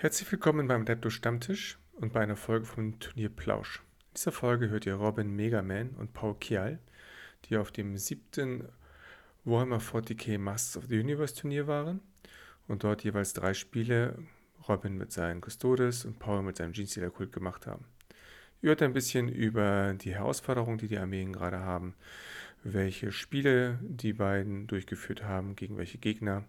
Herzlich willkommen beim Adeptus Stammtisch und bei einer Folge von Turnier Plausch. In dieser Folge hört ihr Robin Megaman und Paul Kial, die auf dem siebten Warhammer 40k Masters of the Universe Turnier waren und dort jeweils drei Spiele Robin mit seinen Custodes und Paul mit seinem Genestealer Kult gemacht haben. Ihr hört ein bisschen über die Herausforderungen, die die Armeen gerade haben, welche Spiele die beiden durchgeführt haben, gegen welche Gegner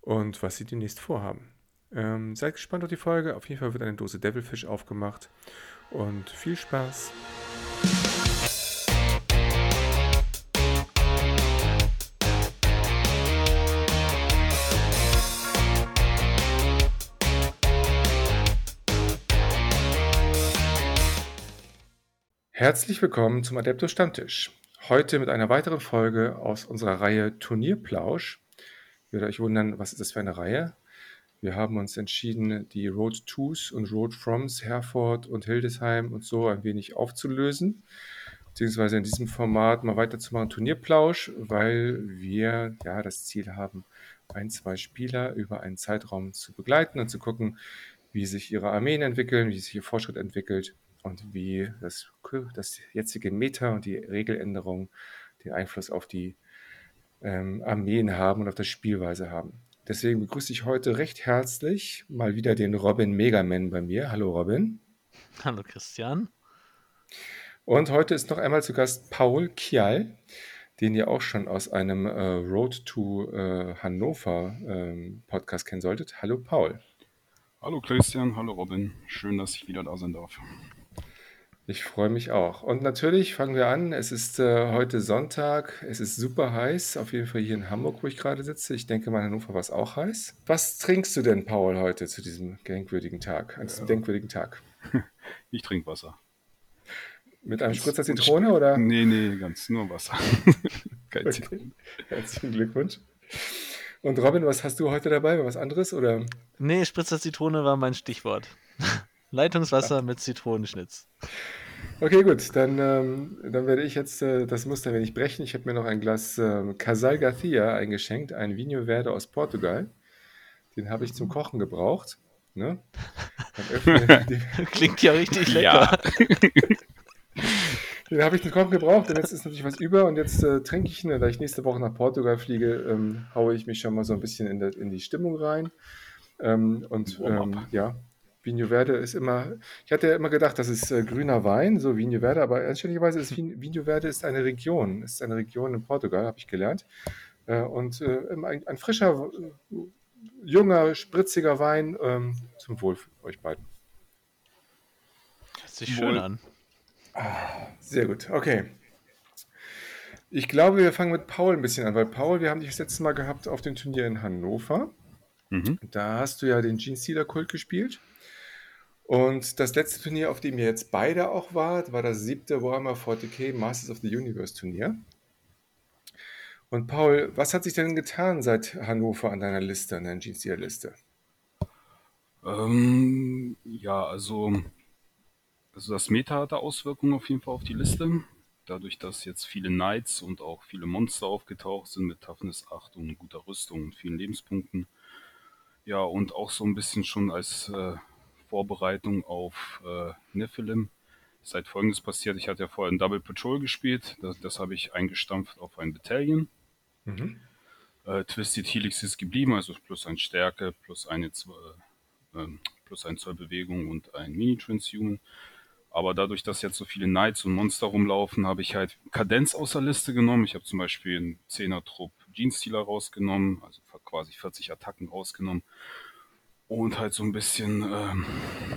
und was sie demnächst vorhaben. Ähm, seid gespannt auf die Folge. Auf jeden Fall wird eine Dose Devilfish aufgemacht. Und viel Spaß. Herzlich willkommen zum Adeptus Stammtisch. Heute mit einer weiteren Folge aus unserer Reihe Turnierplausch. Ihr werdet euch wundern, was ist das für eine Reihe? Wir haben uns entschieden, die Road Tos und Road Froms, Herford und Hildesheim und so ein wenig aufzulösen, beziehungsweise in diesem Format mal weiterzumachen, Turnierplausch, weil wir ja das Ziel haben, ein, zwei Spieler über einen Zeitraum zu begleiten und zu gucken, wie sich ihre Armeen entwickeln, wie sich ihr Fortschritt entwickelt und wie das, das jetzige Meta und die Regeländerung den Einfluss auf die ähm, Armeen haben und auf das Spielweise haben. Deswegen begrüße ich heute recht herzlich mal wieder den Robin Megaman bei mir. Hallo Robin. Hallo Christian. Und heute ist noch einmal zu Gast Paul Kial, den ihr auch schon aus einem äh, Road to äh, Hannover äh, Podcast kennen solltet. Hallo Paul. Hallo Christian, hallo Robin. Schön, dass ich wieder da sein darf. Ich freue mich auch. Und natürlich fangen wir an. Es ist äh, heute Sonntag. Es ist super heiß. Auf jeden Fall hier in Hamburg, wo ich gerade sitze. Ich denke mal, in Hannover war es auch heiß. Was trinkst du denn, Paul, heute zu diesem denkwürdigen Tag? An diesem denkwürdigen Tag? Ich trinke Wasser. Mit einem Spritzer Zitrone oder? Nee, nee, ganz nur Wasser. Kein okay. Herzlichen Glückwunsch. Und Robin, was hast du heute dabei? Was anderes oder? Nee, Spritzer Zitrone war mein Stichwort. Leitungswasser ja. mit Zitronenschnitz. Okay, gut, dann, ähm, dann werde ich jetzt äh, das Muster wenig brechen. Ich habe mir noch ein Glas äh, Casal Garcia eingeschenkt, ein Vinho Verde aus Portugal. Den habe ich zum Kochen gebraucht. Ne? Klingt ja richtig lecker. Ja. Den habe ich zum Kochen gebraucht und jetzt ist natürlich was über und jetzt äh, trinke ich ihn. Da ich nächste Woche nach Portugal fliege, ähm, haue ich mich schon mal so ein bisschen in, der, in die Stimmung rein. Ähm, und ähm, ja, Vinho Verde ist immer, ich hatte ja immer gedacht, das ist äh, grüner Wein, so Vinho Verde, aber anständigerweise ist Vinho Verde ist eine Region, ist eine Region in Portugal, habe ich gelernt. Äh, und äh, ein, ein, frischer, junger, spritziger Wein ähm, zum Wohl für euch beiden. Hört sich schön an. Ah, sehr gut, okay. Ich glaube, wir fangen mit Paul ein bisschen an, weil Paul, wir haben dich das letzte Mal gehabt auf dem Turnier in Hannover. Mhm. Da hast du ja den Gene Stealer Kult gespielt. Und das letzte Turnier, auf dem ihr jetzt beide auch wart, war das siebte Warhammer 40k Masters of the Universe Turnier. Und Paul, was hat sich denn getan seit Hannover an deiner Liste, an deiner GCR-Liste? Ähm, ja, also, also das Meta hatte Auswirkungen auf jeden Fall auf die Liste. Dadurch, dass jetzt viele Knights und auch viele Monster aufgetaucht sind mit Toughness 8 und guter Rüstung und vielen Lebenspunkten. Ja, und auch so ein bisschen schon als äh, Vorbereitung auf äh, Nephilim ist halt folgendes passiert. Ich hatte ja vorher ein Double Patrol gespielt. Das, das habe ich eingestampft auf ein Battalion. Mhm. Äh, Twisted Helix ist geblieben, also plus ein Stärke, plus eine äh, plus ein Zoll Bewegung und ein Mini-Transhuman. Aber dadurch, dass jetzt so viele Knights und Monster rumlaufen, habe ich halt Kadenz aus der Liste genommen. Ich habe zum Beispiel einen 10er-Trupp Genestealer rausgenommen, also quasi 40 Attacken rausgenommen und halt so ein bisschen, ähm,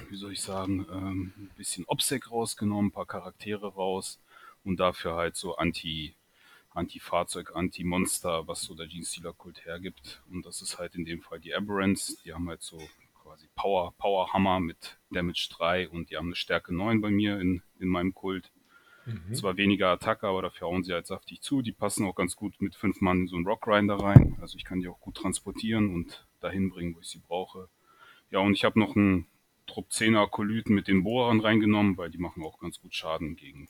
wie soll ich sagen, ähm, ein bisschen Obsec rausgenommen, ein paar Charaktere raus und dafür halt so Anti, Anti-Fahrzeug, Anti-Monster, was so der Gene-Stealer-Kult hergibt. Und das ist halt in dem Fall die Aberrants. Die haben halt so quasi Power, Power Hammer mit Damage 3 und die haben eine Stärke 9 bei mir in, in meinem Kult. Mhm. Zwar weniger Attacke, aber dafür hauen sie halt saftig zu. Die passen auch ganz gut mit fünf Mann in so einen Rockgrinder rein. Also ich kann die auch gut transportieren und dahin bringen, wo ich sie brauche. Ja, und ich habe noch einen Trupp 10er Akolyten mit den Bohrern reingenommen, weil die machen auch ganz gut Schaden gegen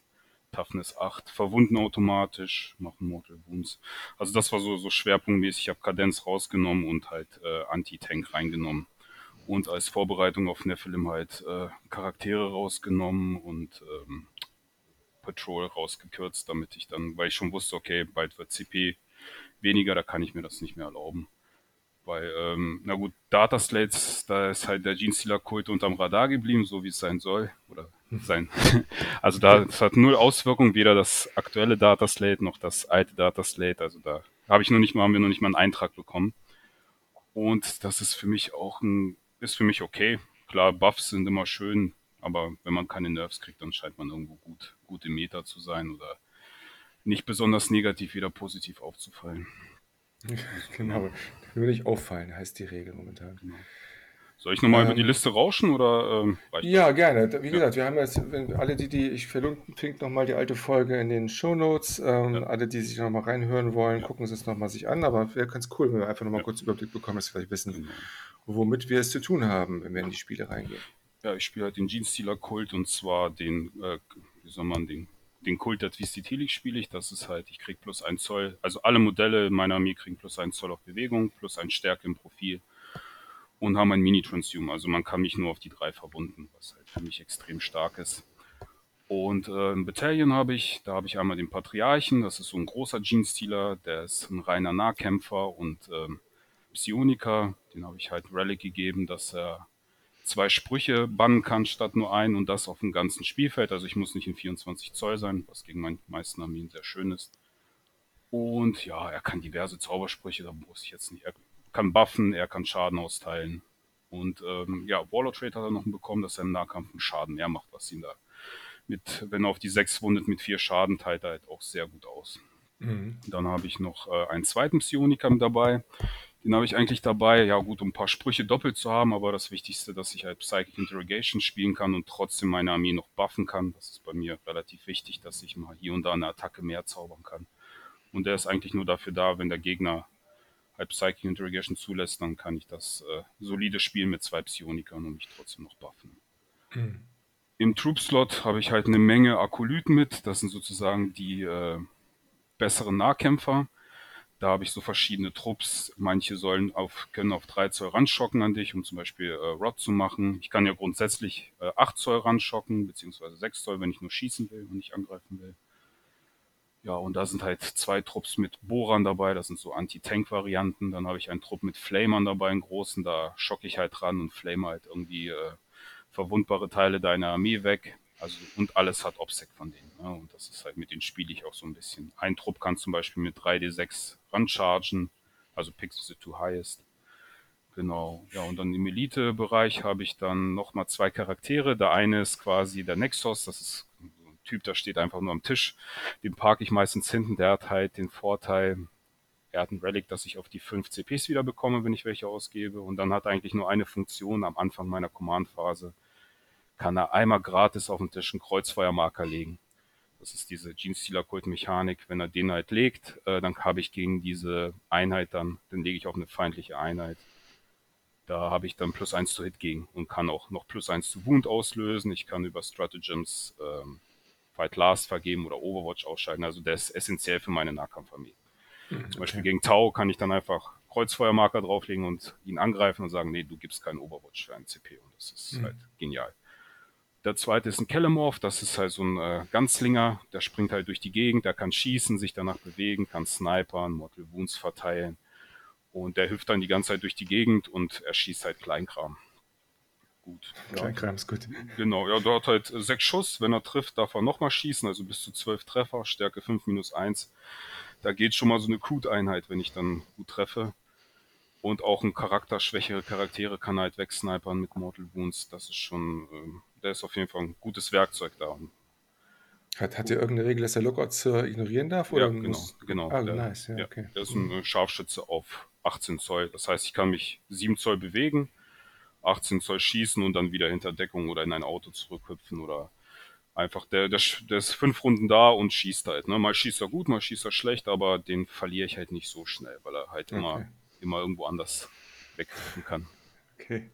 Toughness 8. Verwunden automatisch, machen Mortal Wounds. Also das war so, so schwerpunktmäßig. Ich habe Kadenz rausgenommen und halt äh, Anti-Tank reingenommen. und als Vorbereitung auf Nephilim halt äh, Charaktere rausgenommen und ähm, Patrol rausgekürzt, damit ich dann, weil ich schon wusste, okay, bald wird CP weniger, da kann ich mir das nicht mehr erlauben. Weil, ähm, na gut, Data Slates, da ist halt der Genestealer-Kult unterm Radar geblieben, so wie es sein soll. Oder sein. also da das hat null Auswirkungen, weder das aktuelle Data Slate noch das alte Data Slate. Also da habe ich noch nicht mal, haben wir noch nicht mal einen Eintrag bekommen. Und das ist für mich auch ein, ist für mich okay. Klar, Buffs sind immer schön, aber wenn man keine Nerves kriegt, dann scheint man irgendwo gut, gut im Meta zu sein oder nicht besonders negativ wieder positiv aufzufallen. genau, würde nicht auffallen, heißt die Regel momentan. Genau. Soll ich nochmal ähm, über die Liste rauschen oder? Ähm, ja, gerne. Wie gesagt, wir haben jetzt alle die, die ich verlinke nochmal die alte Folge in den Show Notes. Ähm, ja. Alle, die sich nochmal reinhören wollen, ja. gucken Sie es nochmal sich an. Aber wäre ganz cool, wenn wir einfach nochmal ja. kurz Überblick bekommen, dass wir vielleicht wissen, genau. womit wir es zu tun haben, wenn wir in die Spiele reingehen. Ja, ich spiele halt den Jeans-Stealer Kult und zwar den, äh, wie soll man den den Kult der Twistitelik spiele ich. Das ist halt, ich kriege plus ein Zoll. Also alle Modelle in meiner Armee kriegen plus ein Zoll auf Bewegung, plus ein Stärke im Profil und haben ein Mini-Transhume. Also man kann mich nur auf die drei verbunden, was halt für mich extrem stark ist. Und äh, im Battalion habe ich, da habe ich einmal den Patriarchen, das ist so ein großer Gene-Stealer, der ist ein reiner Nahkämpfer und ähm, Psioniker, den habe ich halt Relic gegeben, dass er zwei Sprüche bannen kann statt nur einen und das auf dem ganzen Spielfeld. Also ich muss nicht in 24 Zoll sein, was gegen meine meisten Armeen sehr schön ist. Und ja, er kann diverse Zaubersprüche, da muss ich jetzt nicht. Er kann buffen, er kann Schaden austeilen. Und ähm, ja, Warlord Trade hat er noch bekommen, dass er im Nahkampf einen Schaden mehr macht, was ihn da mit, wenn er auf die sechs wundet, mit vier Schaden teilt er halt auch sehr gut aus. Mhm. Dann habe ich noch äh, einen zweiten Psioniker mit dabei. Den habe ich eigentlich dabei, ja gut, um ein paar Sprüche doppelt zu haben, aber das Wichtigste, dass ich halt Psychic Interrogation spielen kann und trotzdem meine Armee noch buffen kann. Das ist bei mir relativ wichtig, dass ich mal hier und da eine Attacke mehr zaubern kann. Und der ist eigentlich nur dafür da, wenn der Gegner halt Psychic Interrogation zulässt, dann kann ich das äh, solide spielen mit zwei Psionikern und mich trotzdem noch buffen. Mhm. Im Troop-Slot habe ich halt eine Menge Akolyten mit. Das sind sozusagen die äh, besseren Nahkämpfer. Da habe ich so verschiedene Trupps. Manche sollen auf, können auf 3 Zoll ranschocken an dich, um zum Beispiel äh, Rod zu machen. Ich kann ja grundsätzlich äh, 8 Zoll ranschocken, beziehungsweise 6 Zoll, wenn ich nur schießen will und nicht angreifen will. Ja, und da sind halt zwei Trupps mit Bohrern dabei, das sind so Anti-Tank-Varianten. Dann habe ich einen Trupp mit Flamern dabei, einen großen, da schocke ich halt ran und flame halt irgendwie äh, verwundbare Teile deiner Armee weg. Also, und alles hat Obsec von denen. Ne? Und das ist halt, mit denen spiele ich auch so ein bisschen. Ein Trupp kann zum Beispiel mit 3D6 ranchargen, also the two highest. Genau. Ja, und dann im Elite-Bereich habe ich dann nochmal zwei Charaktere. Der eine ist quasi der Nexus, das ist ein Typ, der steht einfach nur am Tisch. Den parke ich meistens hinten. Der hat halt den Vorteil, er hat ein Relic, dass ich auf die 5 CPs wieder bekomme, wenn ich welche ausgebe. Und dann hat er eigentlich nur eine Funktion am Anfang meiner Command-Phase kann er einmal gratis auf den Tisch einen Kreuzfeuermarker legen. Das ist diese Gene-Stealer-Kult-Mechanik. Wenn er den halt legt, äh, dann habe ich gegen diese Einheit dann, dann lege ich auf eine feindliche Einheit. Da habe ich dann plus eins zu Hit gegen und kann auch noch plus eins zu Wound auslösen. Ich kann über Stratagems ähm, Fight Last vergeben oder Overwatch ausschalten. Also der ist essentiell für meine Nahkampfarmee. Mhm, Zum Beispiel gegen Tau kann ich dann einfach Kreuzfeuermarker drauflegen und ihn angreifen und sagen, nee, du gibst keinen Overwatch für einen CP. Und das ist mhm. halt genial. Der zweite ist ein Kellemorph, das ist halt so ein äh, Ganzlinger, der springt halt durch die Gegend, der kann schießen, sich danach bewegen, kann snipern, Mortal Wounds verteilen. Und der hüpft dann die ganze Zeit durch die Gegend und er schießt halt Kleinkram. Gut. Kleinkram ist gut. Genau, ja, dort halt sechs Schuss. Wenn er trifft, darf er nochmal schießen, also bis zu zwölf Treffer, Stärke 5 minus 1. Da geht schon mal so eine Crude-Einheit, wenn ich dann gut treffe. Und auch ein charakterschwächere Charaktere kann halt wegsnipern mit Mortal Wounds. Das ist schon ähm, der ist auf jeden Fall ein gutes Werkzeug da. Hat, hat er irgendeine Regel, dass er Lookouts äh, ignorieren darf? Oder ja, genau. Muss... genau. Ah, der, nice. Ja, ja, okay. der ist ein mhm. Scharfschütze auf 18 Zoll. Das heißt, ich kann mich 7 Zoll bewegen, 18 Zoll schießen und dann wieder hinter Deckung oder in ein Auto zurückhüpfen oder einfach, der, der, der ist fünf Runden da und schießt halt. Ne? Mal schießt er gut, mal schießt er schlecht, aber den verliere ich halt nicht so schnell, weil er halt okay. immer, immer irgendwo anders wegtreten kann. Okay.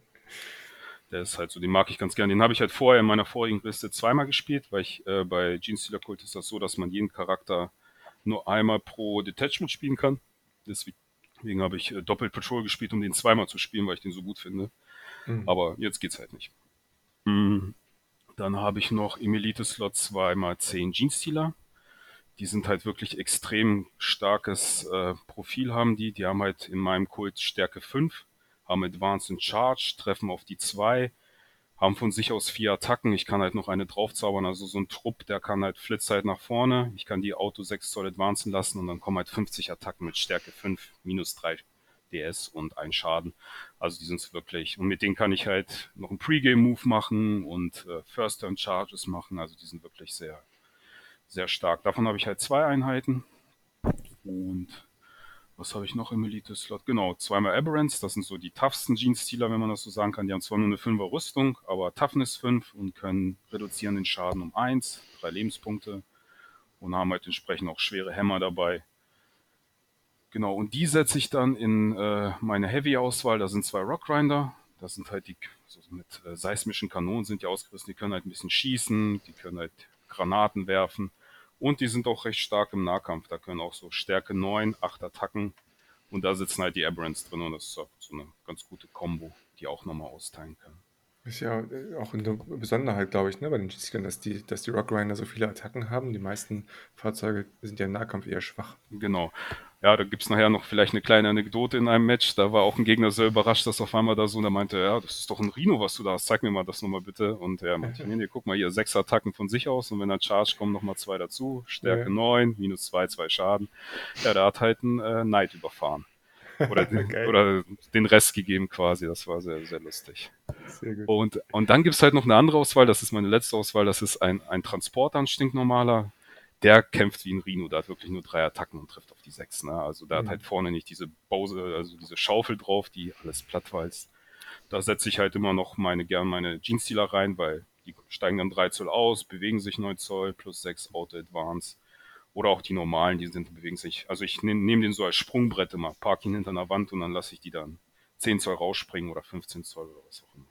Der ist halt so, den mag ich ganz gerne. Den habe ich halt vorher in meiner vorigen Liste zweimal gespielt, weil ich äh, bei Gene Stealer Kult ist das so, dass man jeden Charakter nur einmal pro Detachment spielen kann. Deswegen habe ich äh, doppelt Patrol gespielt, um den zweimal zu spielen, weil ich den so gut finde. Mhm. Aber jetzt geht's halt nicht. Mhm. Dann habe ich noch im Elite-Slot zweimal 10 Gene-Stealer. Die sind halt wirklich extrem starkes äh, Profil haben die. Die haben halt in meinem Kult Stärke 5, haben Advanced in Charge, treffen auf die 2, haben von sich aus vier Attacken. Ich kann halt noch eine draufzaubern. Also so ein Trupp, der kann halt Flitz halt nach vorne. Ich kann die Auto 6 Zoll advancen lassen und dann kommen halt 50 Attacken mit Stärke 5, minus 3 DS und ein Schaden. Also die sind wirklich. Und mit denen kann ich halt noch einen Pre-Game-Move machen und äh, First-Turn-Charges machen. Also die sind wirklich sehr, sehr stark. Davon habe ich halt zwei Einheiten. Und was habe ich noch im Elite-Slot? Genau, zweimal Aberrants, das sind so die toughsten Gene-Stealer, wenn man das so sagen kann. Die haben zwar nur eine 5er Rüstung, aber Toughness 5 und können reduzieren den Schaden um 1, 3 Lebenspunkte und haben halt entsprechend auch schwere Hämmer dabei. Genau, und die setze ich dann in äh, meine Heavy-Auswahl. Da sind zwei Rockgrinder. Das sind halt die, so mit äh, seismischen Kanonen sind die ausgerüstet. Die können halt ein bisschen schießen, die können halt Granaten werfen. Und die sind auch recht stark im Nahkampf. Da können auch so Stärke 9, 8 Attacken. Und da sitzen halt die Aberrants drin und das ist so eine ganz gute Combo, die auch nochmal austeilen können. Ist ja auch eine Besonderheit, glaube ich, ne, bei den Jetskern, dass die, dass die Rock Grinder so viele Attacken haben. Die meisten Fahrzeuge sind ja im Nahkampf eher schwach. Genau. Ja, da gibt es nachher noch vielleicht eine kleine Anekdote in einem Match. Da war auch ein Gegner sehr überrascht, dass auf einmal da so, und er meinte, ja, das ist doch ein Rhino, was du da hast. Zeig mir mal das nochmal bitte. Und er meinte, nee, nee, guck mal hier, sechs Attacken von sich aus und wenn er Charge kommt, nochmal zwei dazu. Stärke ja. 9, minus zwei, zwei Schaden. Ja, der hat halt einen äh, Knight überfahren. Oder, den, oder den Rest gegeben quasi. Das war sehr, sehr lustig. Sehr gut. Und, und dann gibt's halt noch eine andere Auswahl, das ist meine letzte Auswahl, das ist ein, ein Transporter, ein stinknormaler. Der kämpft wie ein Rhino, der hat wirklich nur drei Attacken und trifft auf die sechs. Ne? Also der mhm. hat halt vorne nicht diese Bose, also diese Schaufel drauf, die alles plattwalzt. Da setze ich halt immer noch meine gern meine Jeans-Stealer rein, weil die steigen dann 3 Zoll aus, bewegen sich 9 Zoll plus 6 Auto Advance. Oder auch die normalen, die sind, bewegen sich. Also ich nehme nehm den so als Sprungbrett immer, park ihn hinter einer Wand und dann lasse ich die dann 10 Zoll rausspringen oder 15 Zoll oder was auch immer.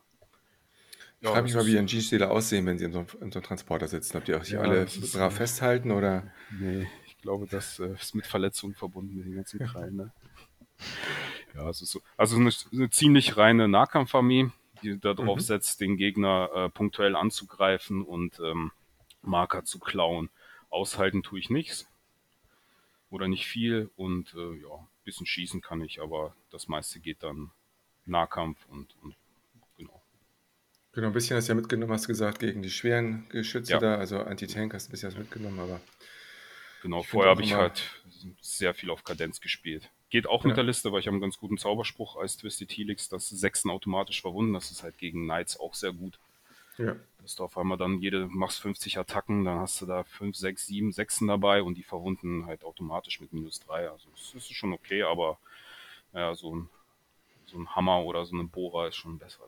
Ich ja, frage mich mal, wie ein G-Stähler aussehen, wenn sie in so, in so einem Transporter sitzen. Ob die auch sich ja, alle brav festhalten oder? Nee, ich glaube, das äh, ist mit Verletzungen verbunden mit den ganzen Krallen. Ne? ja, also so, also eine, eine ziemlich reine Nahkampfarmee, die darauf mhm. setzt, den Gegner äh, punktuell anzugreifen und ähm, Marker zu klauen. Aushalten tue ich nichts. Oder nicht viel. Und äh, ja, ein bisschen schießen kann ich, aber das meiste geht dann Nahkampf und, und. Genau, ein bisschen hast du ja mitgenommen, hast du gesagt, gegen die schweren Geschütze ja. da, also Anti-Tank hast du ein bisschen was mitgenommen, aber. Genau, vorher habe ich halt sehr viel auf Kadenz gespielt. Geht auch ja. mit der Liste, weil ich habe einen ganz guten Zauberspruch als Twisted Helix, das Sechsen automatisch verwunden. Das ist halt gegen Knights auch sehr gut. Ja. Dass du auf einmal dann jede, machst 50 Attacken, dann hast du da 5, 6, 7, 6 dabei und die verwunden halt automatisch mit minus 3. Also das ist schon okay, aber ja, so ein, so ein Hammer oder so eine Bohrer ist schon besser.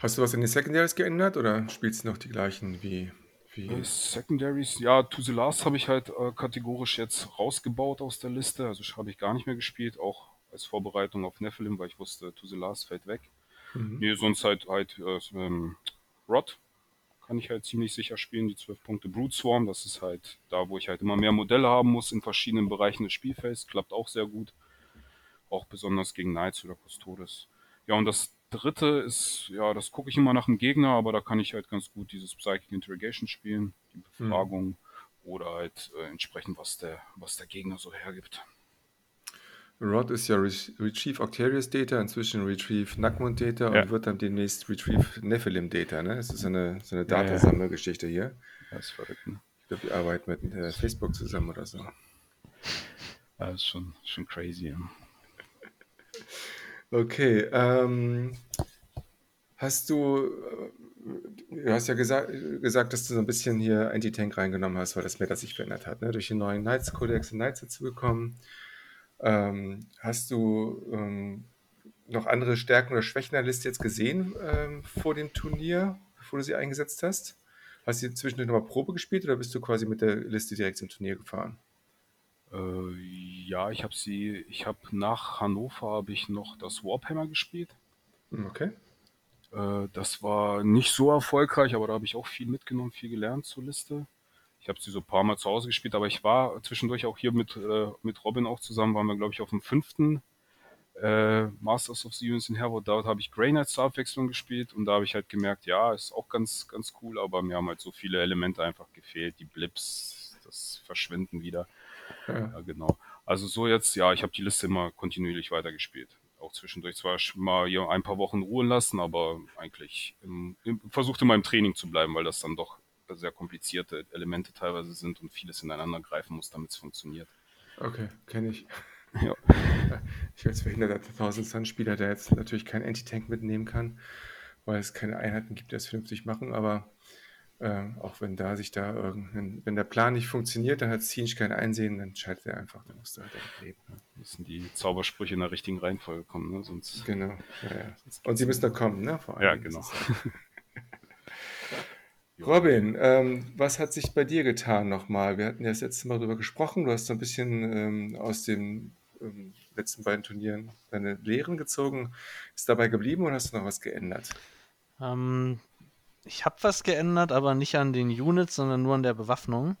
Hast du was in den Secondaries geändert oder spielst du noch die gleichen wie wie? Äh, Secondaries, ja, To the Last habe ich halt äh, kategorisch jetzt rausgebaut aus der Liste. Also habe ich gar nicht mehr gespielt, auch als Vorbereitung auf Nephilim, weil ich wusste, To the Last fällt weg. Mhm. Nee, sonst halt halt äh, ähm, Rod kann ich halt ziemlich sicher spielen, die 12 Punkte Brute Swarm, das ist halt da, wo ich halt immer mehr Modelle haben muss in verschiedenen Bereichen des Spielfelds, klappt auch sehr gut. Auch besonders gegen Knights oder Custodes. Ja, und das dritte ist, ja, das gucke ich immer nach dem Gegner, aber da kann ich halt ganz gut dieses Psychic Interrogation spielen, die. Befragung mhm. oder halt äh, entsprechend, was der, was der Gegner so hergibt. Rod ist ja Re Retrieve Octarius Data, inzwischen Retrieve Nackmund Data ja. und wird dann demnächst Retrieve Nephilim Data. Ne? Das ist eine, so eine Datasammelgeschichte hier. Das ist verrückt, ne? Ich glaube, die arbeiten mit äh, Facebook zusammen oder so. Das ist schon, schon crazy. Ja. Okay, ähm, hast du, äh, du hast ja gesagt, gesagt, dass du so ein bisschen hier Anti-Tank reingenommen hast, weil das Meta sich verändert hat, ne? Durch den neuen Knights-Kodex und Knights dazu gekommen. Ähm, hast du ähm, noch andere Stärken oder Schwächen der Liste jetzt gesehen ähm, vor dem Turnier, bevor du sie eingesetzt hast? Hast du zwischendurch nochmal Probe gespielt oder bist du quasi mit der Liste direkt zum Turnier gefahren? Äh, ja, ich habe sie, ich habe nach Hannover habe ich noch das Warhammer gespielt. Hm, okay. Äh, das war nicht so erfolgreich, aber da habe ich auch viel mitgenommen, viel gelernt zur Liste. Ich habe sie so ein paar Mal zu Hause gespielt, aber ich war zwischendurch auch hier mit, äh, mit Robin auch zusammen, waren wir, glaube ich, auf dem fünften äh, Masters of the Universe in Herod, dort habe ich Grey Knight zur Abwechslung gespielt und da habe ich halt gemerkt, ja, ist auch ganz, ganz cool, aber mir haben halt so viele Elemente einfach gefehlt, die Blips, das Verschwinden wieder. Ja. ja genau. Also so jetzt, ja, ich habe die Liste immer kontinuierlich weitergespielt. Auch zwischendurch zwar mal ja, ein paar Wochen ruhen lassen, aber eigentlich im, im, versucht immer im Training zu bleiben, weil das dann doch sehr komplizierte Elemente teilweise sind und vieles ineinander greifen muss, damit es funktioniert. Okay, kenne ich. Ja. Ich werde verhindert, dass der 1000 Sun Spieler, der jetzt natürlich keinen Anti-Tank mitnehmen kann, weil es keine Einheiten gibt, die das vernünftig machen, aber äh, auch wenn da sich da irgendein, wenn der Plan nicht funktioniert, dann hat Zinch kein Einsehen, dann scheitert er einfach, dann musst du halt damit leben. Ne? Müssen die Zaubersprüche in der richtigen Reihenfolge kommen, ne? Sonst. Genau, ja, ja. Und sie müssen da kommen, ne? Vor allem. Ja, genau. Robin, ähm, was hat sich bei dir getan nochmal? Wir hatten ja das letzte Mal darüber gesprochen. Du hast so ein bisschen ähm, aus den ähm, letzten beiden Turnieren deine Lehren gezogen. Ist dabei geblieben oder hast du noch was geändert? Ähm, ich habe was geändert, aber nicht an den Units, sondern nur an der Bewaffnung.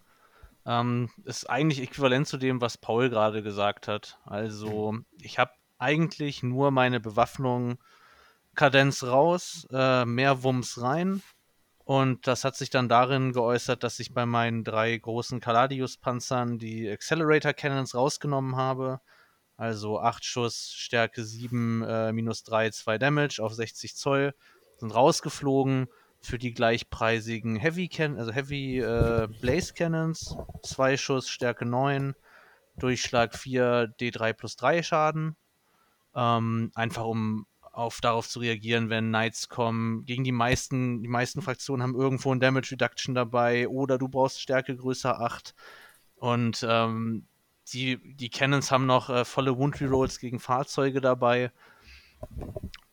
Ähm, ist eigentlich äquivalent zu dem, was Paul gerade gesagt hat. Also, ich habe eigentlich nur meine Bewaffnung Kadenz raus, äh, mehr Wumms rein und das hat sich dann darin geäußert, dass ich bei meinen drei großen Caladius-Panzern die Accelerator Cannons rausgenommen habe. Also 8 Schuss, Stärke 7, äh, minus 3, 2 Damage auf 60 Zoll. Sind rausgeflogen für die gleichpreisigen Heavy, Can also Heavy äh, Blaze Cannons. 2 Schuss, Stärke 9, Durchschlag 4, D3 plus 3 Schaden. Ähm, einfach um auf darauf zu reagieren, wenn Knights kommen. Gegen die meisten, die meisten Fraktionen haben irgendwo ein Damage Reduction dabei oder du brauchst Stärke größer 8. Und ähm, die, die Cannons haben noch äh, volle Wound Rerolls gegen Fahrzeuge dabei.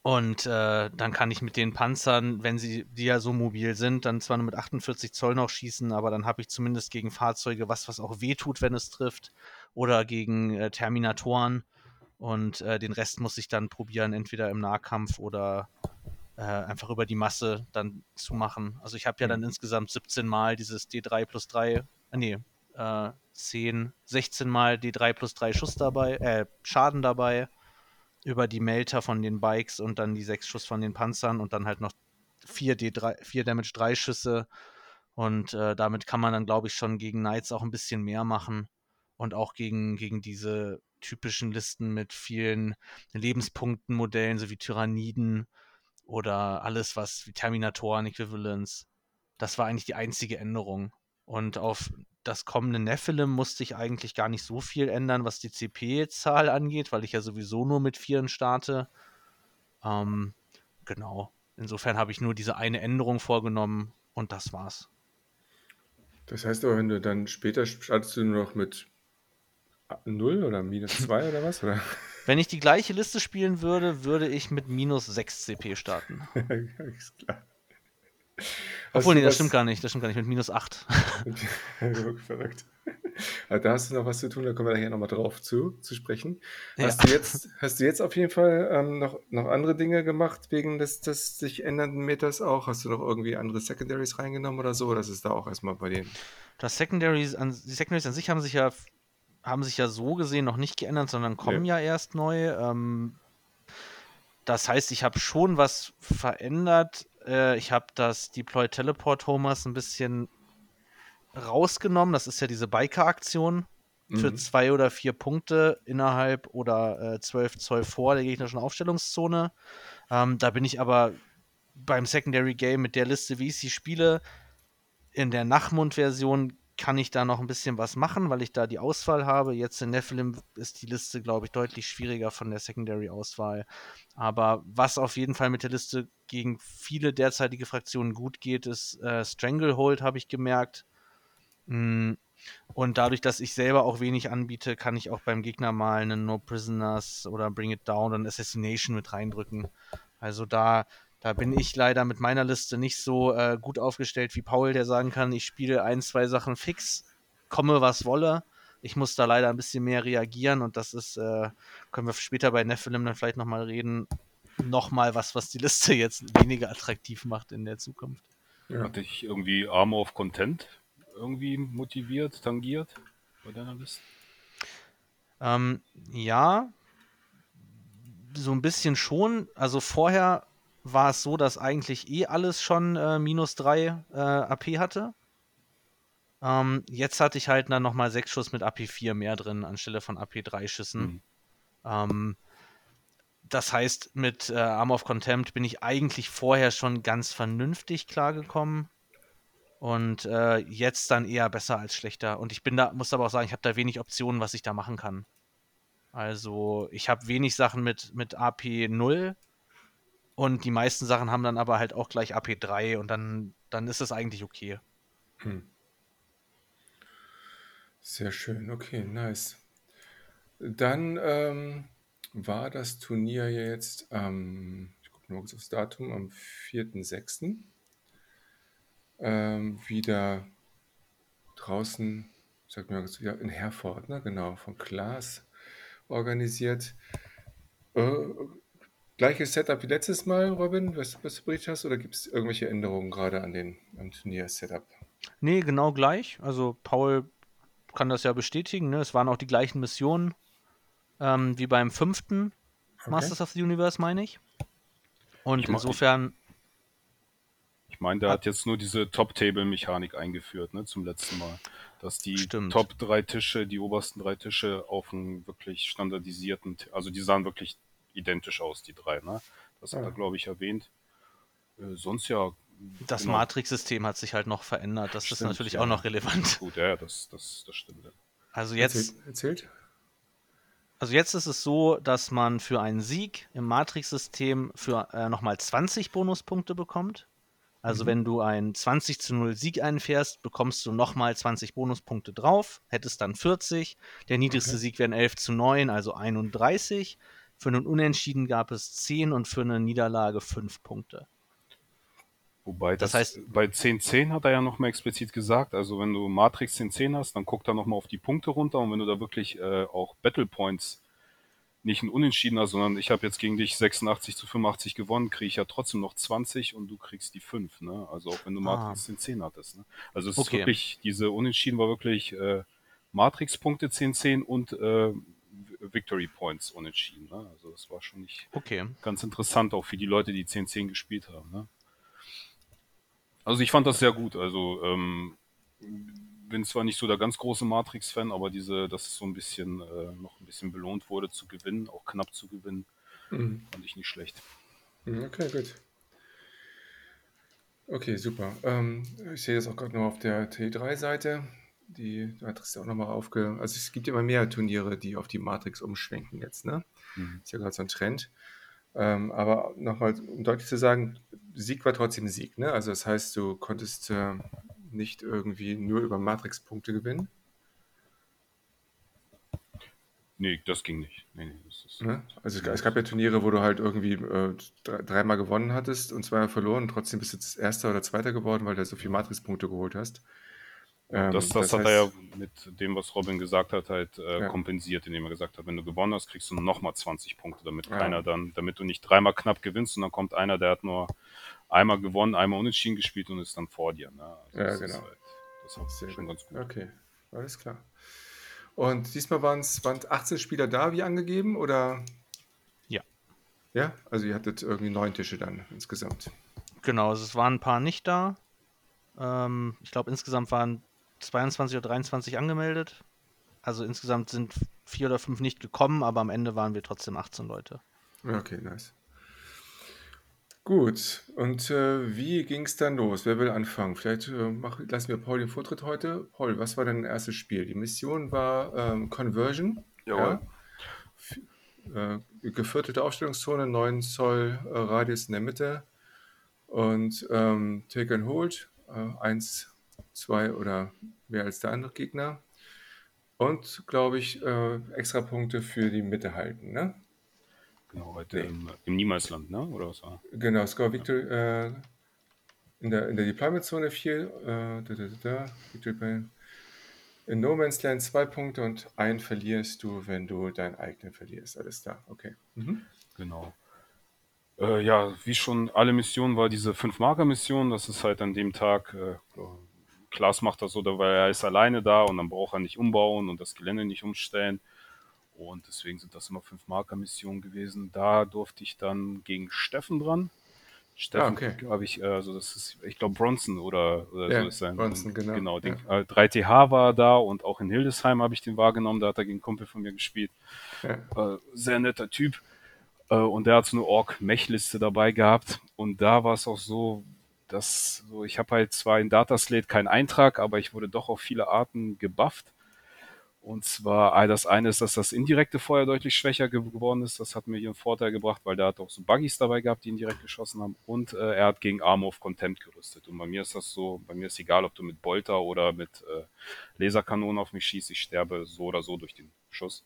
Und äh, dann kann ich mit den Panzern, wenn sie, die ja so mobil sind, dann zwar nur mit 48 Zoll noch schießen, aber dann habe ich zumindest gegen Fahrzeuge was, was auch wehtut, wenn es trifft. Oder gegen äh, Terminatoren. Und äh, den Rest muss ich dann probieren, entweder im Nahkampf oder äh, einfach über die Masse dann zu machen. Also ich habe ja dann mhm. insgesamt 17 Mal dieses D3 plus 3, äh, nee, äh, 10, 16 Mal D3 plus 3 Schuss dabei, äh, Schaden dabei über die Melter von den Bikes und dann die 6 Schuss von den Panzern und dann halt noch 4 D3, 4 Damage 3 Schüsse. Und äh, damit kann man dann, glaube ich, schon gegen Knights auch ein bisschen mehr machen. Und auch gegen, gegen diese typischen Listen mit vielen Lebenspunkten-Modellen, so wie Tyranniden oder alles, was wie Terminatoren, Equivalents. Das war eigentlich die einzige Änderung. Und auf das kommende Nephilim musste ich eigentlich gar nicht so viel ändern, was die CP-Zahl angeht, weil ich ja sowieso nur mit Vieren starte. Ähm, genau. Insofern habe ich nur diese eine Änderung vorgenommen und das war's. Das heißt aber, wenn du dann später startest du nur noch mit 0 oder minus 2 oder was? Oder? Wenn ich die gleiche Liste spielen würde, würde ich mit minus 6 CP starten. Ist klar. Obwohl, nee, das stimmt gar nicht. Das stimmt gar nicht. Mit minus 8. Verrückt. Da hast du noch was zu tun, da kommen wir nachher nochmal drauf zu, zu sprechen. Hast, ja. du jetzt, hast du jetzt auf jeden Fall ähm, noch, noch andere Dinge gemacht, wegen des, des sich ändernden Meters auch? Hast du noch irgendwie andere Secondaries reingenommen oder so? Das ist da auch erstmal bei denen. Das Secondaries an, die Secondaries an sich haben sich ja haben sich ja so gesehen noch nicht geändert, sondern kommen ja, ja erst neu. Ähm, das heißt, ich habe schon was verändert. Äh, ich habe das Deploy Teleport Homers ein bisschen rausgenommen. Das ist ja diese Biker-Aktion für mhm. zwei oder vier Punkte innerhalb oder äh, zwölf Zoll vor der gegnerischen Aufstellungszone. Ähm, da bin ich aber beim Secondary Game mit der Liste, wie ich sie spiele, in der Nachmund-Version kann ich da noch ein bisschen was machen, weil ich da die Auswahl habe. Jetzt in Nephilim ist die Liste, glaube ich, deutlich schwieriger von der Secondary-Auswahl. Aber was auf jeden Fall mit der Liste gegen viele derzeitige Fraktionen gut geht, ist äh, Stranglehold, habe ich gemerkt. Mm. Und dadurch, dass ich selber auch wenig anbiete, kann ich auch beim Gegner mal einen No Prisoners oder Bring It Down oder Assassination mit reindrücken. Also da da bin ich leider mit meiner Liste nicht so äh, gut aufgestellt wie Paul, der sagen kann, ich spiele ein, zwei Sachen fix, komme was wolle. Ich muss da leider ein bisschen mehr reagieren und das ist, äh, können wir später bei Nephilim dann vielleicht nochmal reden, nochmal was, was die Liste jetzt weniger attraktiv macht in der Zukunft. Ja. Hat dich irgendwie Armor of Content irgendwie motiviert, tangiert bei deiner Liste? Ähm, ja, so ein bisschen schon. Also vorher war es so, dass eigentlich eh alles schon äh, minus 3 äh, AP hatte. Ähm, jetzt hatte ich halt dann nochmal 6 Schuss mit AP4 mehr drin, anstelle von AP3 Schüssen. Mhm. Ähm, das heißt, mit äh, Arm of Contempt bin ich eigentlich vorher schon ganz vernünftig klargekommen. Und äh, jetzt dann eher besser als schlechter. Und ich bin da, muss aber auch sagen, ich habe da wenig Optionen, was ich da machen kann. Also ich habe wenig Sachen mit, mit AP 0 und die meisten Sachen haben dann aber halt auch gleich AP 3 und dann, dann ist es eigentlich okay. Hm. Sehr schön, okay, nice. Dann ähm, war das Turnier jetzt am, ich gucke nur kurz aufs Datum, am 4.6. Ähm, wieder draußen, sag mir mal, in Herford, ne? genau, von Klaas organisiert. Äh, gleiches Setup wie letztes Mal, Robin, was, was du berichtet hast, oder gibt es irgendwelche Änderungen gerade an den am Turnier-Setup? Nee, genau gleich. Also Paul kann das ja bestätigen. Ne? Es waren auch die gleichen Missionen ähm, wie beim fünften Okay. Masters of the Universe, meine ich. Und Ich ma- insofern, Ich meine, der Hat- hat jetzt nur diese Top-Table-Mechanik eingeführt, ne, zum letzten Mal. Dass die Stimmt. Top drei Tische, die obersten drei Tische auf einen wirklich standardisierten, also die sahen wirklich identisch aus, die drei, ne? Das hat er, glaube ich, erwähnt. Äh, sonst ja. das genau. Matrix-System hat sich halt noch verändert. Das ist Stimmt, natürlich ja. auch noch relevant. Gut, ja, das, das, das stimmt. ja. Also jetzt, Erzählt? erzählt? also jetzt ist es so, dass man für einen Sieg im Matrix-System für äh, nochmal 20 Bonuspunkte bekommt. Also Mhm. wenn du einen 20 zu 0 Sieg einfährst, bekommst du nochmal 20 Bonuspunkte drauf, hättest dann 40. Der niedrigste Okay. Sieg wären 11 zu 9, also 31. Für einen Unentschieden gab es 10 und für eine Niederlage 5 Punkte. Wobei, Das das, heißt- bei 10-10 hat er ja nochmal explizit gesagt, also wenn du Matrix 10-10 hast, dann guckt er nochmal auf die Punkte runter und wenn du da wirklich äh, auch Battle Points nicht ein Unentschieden hast, sondern ich habe jetzt gegen dich 86 zu 85 gewonnen, kriege ich ja trotzdem noch 20 und du kriegst die 5, ne? Also auch wenn du Ah. Matrix 10-10 hattest, ne? Also es Okay. ist wirklich, diese Unentschieden war wirklich äh, Matrix-Punkte 10-10 und äh, Victory Points unentschieden, ne? Also das war schon nicht Okay. ganz interessant, auch für die Leute, die 10-10 gespielt haben. Ne? Also ich fand das sehr gut. Also ähm, bin zwar nicht so der ganz große Matrix-Fan, aber diese, dass es so ein bisschen äh, noch ein bisschen belohnt wurde zu gewinnen, auch knapp zu gewinnen, Mhm. fand ich nicht schlecht. Mhm, Okay, gut. Okay, super. Ähm, ich sehe das auch gerade noch auf der T3-Seite. Die, da hat es ja auch nochmal aufge... Also es gibt immer mehr Turniere, die auf die Matrix umschwenken jetzt, ne? Mhm. Ist ja gerade so ein Trend. Ähm, aber nochmal, um deutlich zu sagen, Sieg war trotzdem Sieg, ne? Also das heißt, du konntest äh, nicht irgendwie nur über Matrix-Punkte gewinnen. Nee, das ging nicht. Nee, nee, das ist, Ne? Also es, es gab ja Turniere, wo du halt irgendwie äh, dre- dreimal gewonnen hattest und zweimal verloren und trotzdem bist du jetzt Erster oder Zweiter geworden, weil du so viele Matrix-Punkte geholt hast. Ähm, das, das, hat heißt- er ja mit dem, was Robin gesagt hat, halt äh, Ja. kompensiert, indem er gesagt hat, wenn du gewonnen hast, kriegst du nochmal 20 Punkte, damit Ja. keiner dann, damit du nicht dreimal knapp gewinnst und dann kommt einer, der hat nur einmal gewonnen, einmal unentschieden gespielt und ist dann vor dir. Ne? Also Ja, das genau. Ist halt, das ist Sehr schon gut. ganz gut. Okay, alles klar. Und diesmal waren es 18 Spieler da, wie angegeben, oder? Ja. Ja, also ihr hattet irgendwie neun Tische dann insgesamt. Genau, also es waren ein paar nicht da. Ähm, ich glaube, insgesamt waren 22 oder 23 angemeldet. Also insgesamt sind vier oder fünf nicht gekommen, aber am Ende waren wir trotzdem 18 Leute. Okay, nice. Gut, und äh, wie ging es dann los? Wer will anfangen? Vielleicht äh, mach, lassen wir Paul den Vortritt heute. Paul, was war dein erstes Spiel? Die Mission war ähm, Conversion. Jawohl. Ja? Äh, geviertelte Aufstellungszone, 9 Zoll äh, Radius in der Mitte. Und ähm, Take and Hold, äh, eins, zwei oder mehr als der andere Gegner. Und, glaube ich, äh, extra Punkte für die Mitte halten, ne? Genau, heute Nee. im, im Niemalsland, ne? Oder was war? Genau, Score Victory äh, in der, in der Deployment-Zone 4. Äh, da, da, da, Victory in No Man's Land zwei Punkte und einen verlierst du, wenn du deinen eigenen verlierst. Alles da, okay. Mhm. Genau. Äh, ja, wie schon alle Missionen war diese Fünf-Marker-Mission. Das ist halt an dem Tag, äh, Klaas macht das so, weil er ist alleine da und dann braucht er nicht umbauen und das Gelände nicht umstellen. Und deswegen sind das immer fünf Marker-Missionen gewesen. Da durfte ich dann gegen Steffen dran. Steffen Ah, okay. habe ich, äh, also das ist, ich glaube Bronson oder, oder Ja, so ist sein. Bronson, genau, genau den, ja. äh, 3TH war da und auch in Hildesheim habe ich den wahrgenommen, da hat er gegen einen Kumpel von mir gespielt. Ja. Äh, sehr netter Typ. Äh, und der hat so eine Org-Mech-Liste dabei gehabt. Und da war es auch so, dass so, ich habe halt zwar in Dataslate keinen Eintrag, aber ich wurde doch auf viele Arten gebufft. Und zwar, ah, das eine ist, dass das indirekte Feuer deutlich schwächer ge- geworden ist. Das hat mir hier einen Vorteil gebracht, weil der hat auch so Buggies dabei gehabt, die ihn direkt geschossen haben. Und äh, er hat gegen Armor of Contempt gerüstet. Und bei mir ist das so, bei mir ist egal, ob du mit Bolter oder mit äh, Laserkanonen auf mich schießt, ich sterbe so oder so durch den Schuss.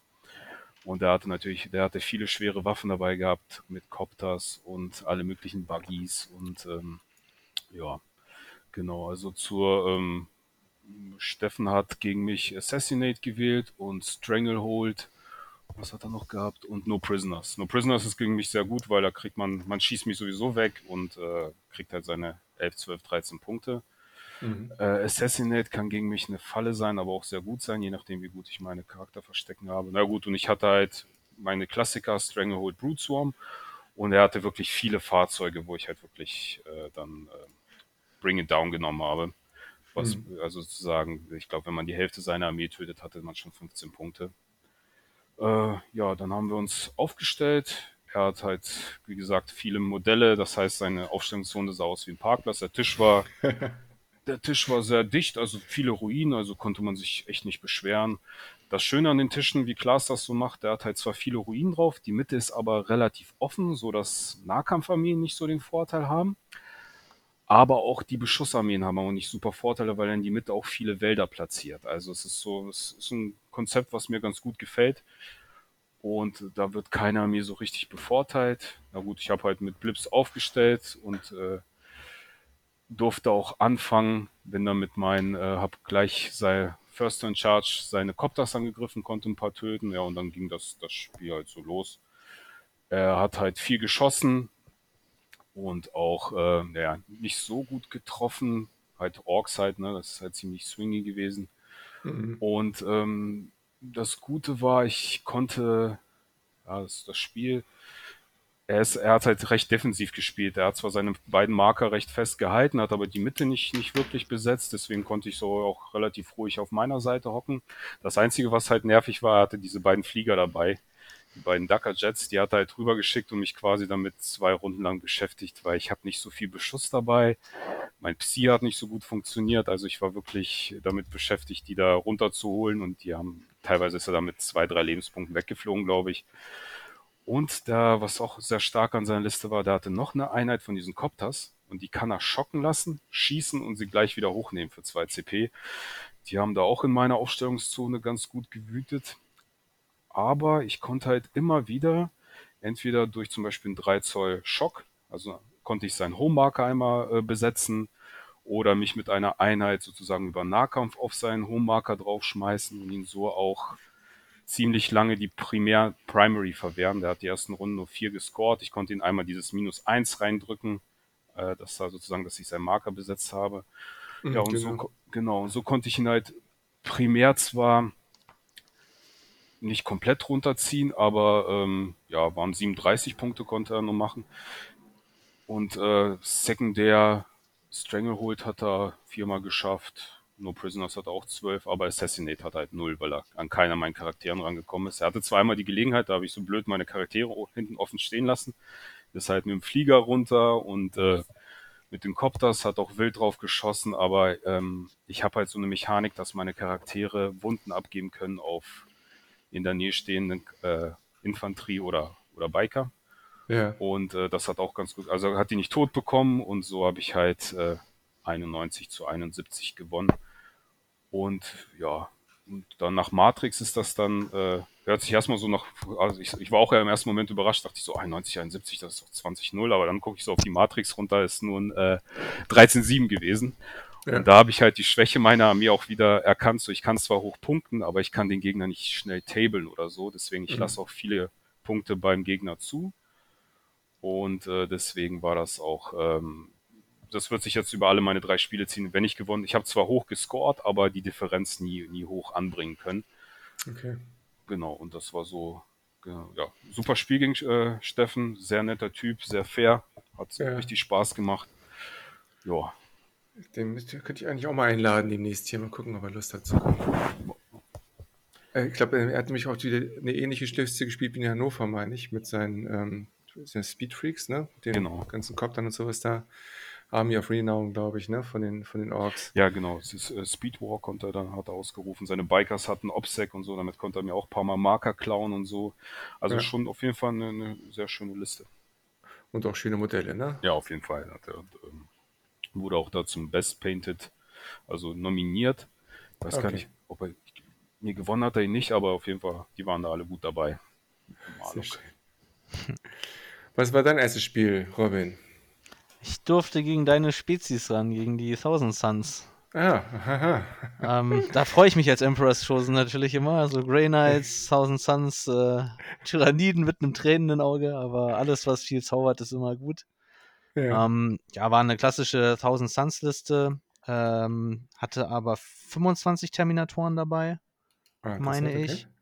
Und er hatte natürlich, der hatte viele schwere Waffen dabei gehabt, mit Copters und alle möglichen Buggies und ähm, ja, genau, also zur ähm, Steffen hat gegen mich Assassinate gewählt und Stranglehold. Was hat er noch gehabt? Und No Prisoners. No Prisoners ist gegen mich sehr gut, weil da kriegt man, man schießt mich sowieso weg und äh, kriegt halt seine 11, 12, 13 Punkte. Mhm. Äh, Assassinate kann gegen mich eine Falle sein, aber auch sehr gut sein, je nachdem, wie gut ich meine Charakter verstecken habe. Na gut, und ich hatte halt meine Klassiker Stranglehold Brute Swarm und er hatte wirklich viele Fahrzeuge, wo ich halt wirklich äh, dann äh, Bring It Down genommen habe. Was, also sozusagen, ich glaube, wenn man die Hälfte seiner Armee tötet, hatte man schon 15 Punkte. Äh, ja, dann haben wir uns aufgestellt. Er hat halt, wie gesagt, viele Modelle. Das heißt, seine Aufstellungszone sah aus wie ein Parkplatz. Der Tisch war, der Tisch war sehr dicht, also viele Ruinen, also konnte man sich echt nicht beschweren. Das Schöne an den Tischen, wie Klaas das so macht, der hat halt zwar viele Ruinen drauf, die Mitte ist aber relativ offen, so dass Nahkampfarmeen nicht so den Vorteil haben. Aber auch die Beschussarmeen haben auch nicht super Vorteile, weil er in die Mitte auch viele Wälder platziert. Also es ist so, es ist ein Konzept, was mir ganz gut gefällt. Und da wird keine Armee so richtig bevorteilt. Na gut, ich habe halt mit Blips aufgestellt und äh, durfte auch anfangen, bin dann mit meinen, äh, habe gleich sei First in Charge seine Copters angegriffen, konnte ein paar töten, ja, und dann ging das, das Spiel halt so los. Er hat halt viel geschossen und auch, äh, ja, nicht so gut getroffen, halt Orks halt, ne, das ist halt ziemlich swingy gewesen. Mhm. Und ähm, das Gute war, ich konnte, ja, das, das Spiel, er, ist, er hat halt recht defensiv gespielt. Er hat zwar seine beiden Marker recht fest gehalten, hat aber die Mitte nicht, nicht wirklich besetzt. Deswegen konnte ich so auch relativ ruhig auf meiner Seite hocken. Das Einzige, was halt nervig war, er hatte diese beiden Flieger dabei. Die beiden Ducker Jets, die hat er halt rüber geschickt und mich quasi damit zwei Runden lang beschäftigt, weil ich habe nicht so viel Beschuss dabei. Mein Psi hat nicht so gut funktioniert, also ich war wirklich damit beschäftigt, die da runterzuholen und die haben, teilweise ist er damit zwei, drei Lebenspunkten weggeflogen, glaube ich. Und da, was auch sehr stark an seiner Liste war, da hatte noch eine Einheit von diesen Copters und die kann er schocken lassen, schießen und sie gleich wieder hochnehmen für 2 CP. Die haben da auch in meiner Aufstellungszone ganz gut gewütet. Aber ich konnte halt immer wieder, entweder durch zum Beispiel einen 3 Zoll Schock, also konnte ich seinen Homemarker einmal äh, besetzen, oder mich mit einer Einheit sozusagen über Nahkampf auf seinen Homemarker draufschmeißen und ihn so auch ziemlich lange die Primär Primary verwehren. Der hat die ersten Runden nur vier gescored. Ich konnte ihn einmal dieses Minus eins reindrücken. Äh, das war sozusagen, dass ich seinen Marker besetzt habe. Mhm, ja, und genau. so, genau, und so konnte ich ihn halt primär zwar nicht komplett runterziehen, aber ähm, ja, waren 37 Punkte konnte er nur machen. Und äh, sekundär Stranglehold hat er viermal geschafft. No Prisoners hat auch zwölf, aber Assassinate hat halt null, weil er an keiner meiner Charakteren rangekommen ist. Er hatte zweimal die Gelegenheit, da habe ich so blöd meine Charaktere hinten offen stehen lassen. Ist halt mit dem Flieger runter und äh, mit den Copters hat auch wild drauf geschossen, aber ähm, ich habe halt so eine Mechanik, dass meine Charaktere Wunden abgeben können auf in der Nähe stehenden äh, Infanterie oder, oder Biker. Ja. Und äh, das hat auch ganz gut, also hat die nicht tot bekommen und so habe ich halt äh, 91 zu 71 gewonnen. Und ja, und dann nach Matrix ist das dann, äh, hört sich erstmal so nach, also ich, ich war auch ja im ersten Moment überrascht, dachte ich so 91, 71, das ist doch 20-0, aber dann gucke ich so auf die Matrix runter, ist nun äh, 13-7 gewesen. Ja. Und da habe ich halt die Schwäche meiner Armee auch wieder erkannt. So, ich kann zwar hoch punkten, aber ich kann den Gegner nicht schnell tablen oder so. Deswegen, ich Mhm. lasse auch viele Punkte beim Gegner zu. Und äh, deswegen war das auch, ähm, das wird sich jetzt über alle meine drei Spiele ziehen, wenn ich gewonnen. Ich habe zwar hoch gescored, aber die Differenz nie, nie hoch anbringen können. Okay. Genau, und das war so, ja, super Spiel gegen äh, Steffen, sehr netter Typ, sehr fair, hat ja. richtig Spaß gemacht. Ja. Den könnte ich eigentlich auch mal einladen demnächst hier, mal gucken, ob er Lust hat zu kommen. Äh, ich glaube, er hat nämlich auch wieder eine ähnliche Schlüssel gespielt wie in Hannover, meine ich, mit seinen ähm, Speed Freaks, ne? Den genau. ganzen Koptern und sowas da. Army of Renown, glaube ich, ne? Von den, von den Orks. Ja, genau. Es ist äh, Speedwalk konnte er dann hat er ausgerufen. Seine Bikers hatten OPSEC und so, damit konnte er mir auch ein paar Mal Marker klauen und so. Also ja. schon auf jeden Fall eine, eine, sehr schöne Liste. Und auch schöne Modelle, ne? Ja, auf jeden Fall. Hat er, und, ähm, wurde auch da zum Best Painted, also nominiert. Ich weiß okay. gar nicht, ob er mir gewonnen hat er ihn nicht, aber auf jeden Fall, die waren da alle gut dabei. Sehr schön. Was war dein erstes Spiel, Robin? Ich durfte gegen deine Spezies ran, gegen die Thousand Suns. Ah, haha. ähm, da freue ich mich als Emperor's Chosen natürlich immer. Also Grey Knights, Thousand Suns, äh, Tyranniden mit einem tränenden Auge, aber alles, was viel zaubert, ist immer gut. Ja, ähm, ja war eine klassische Thousand Suns Liste, ähm, hatte aber 25 Terminatoren dabei, ah, meine ich. Okay.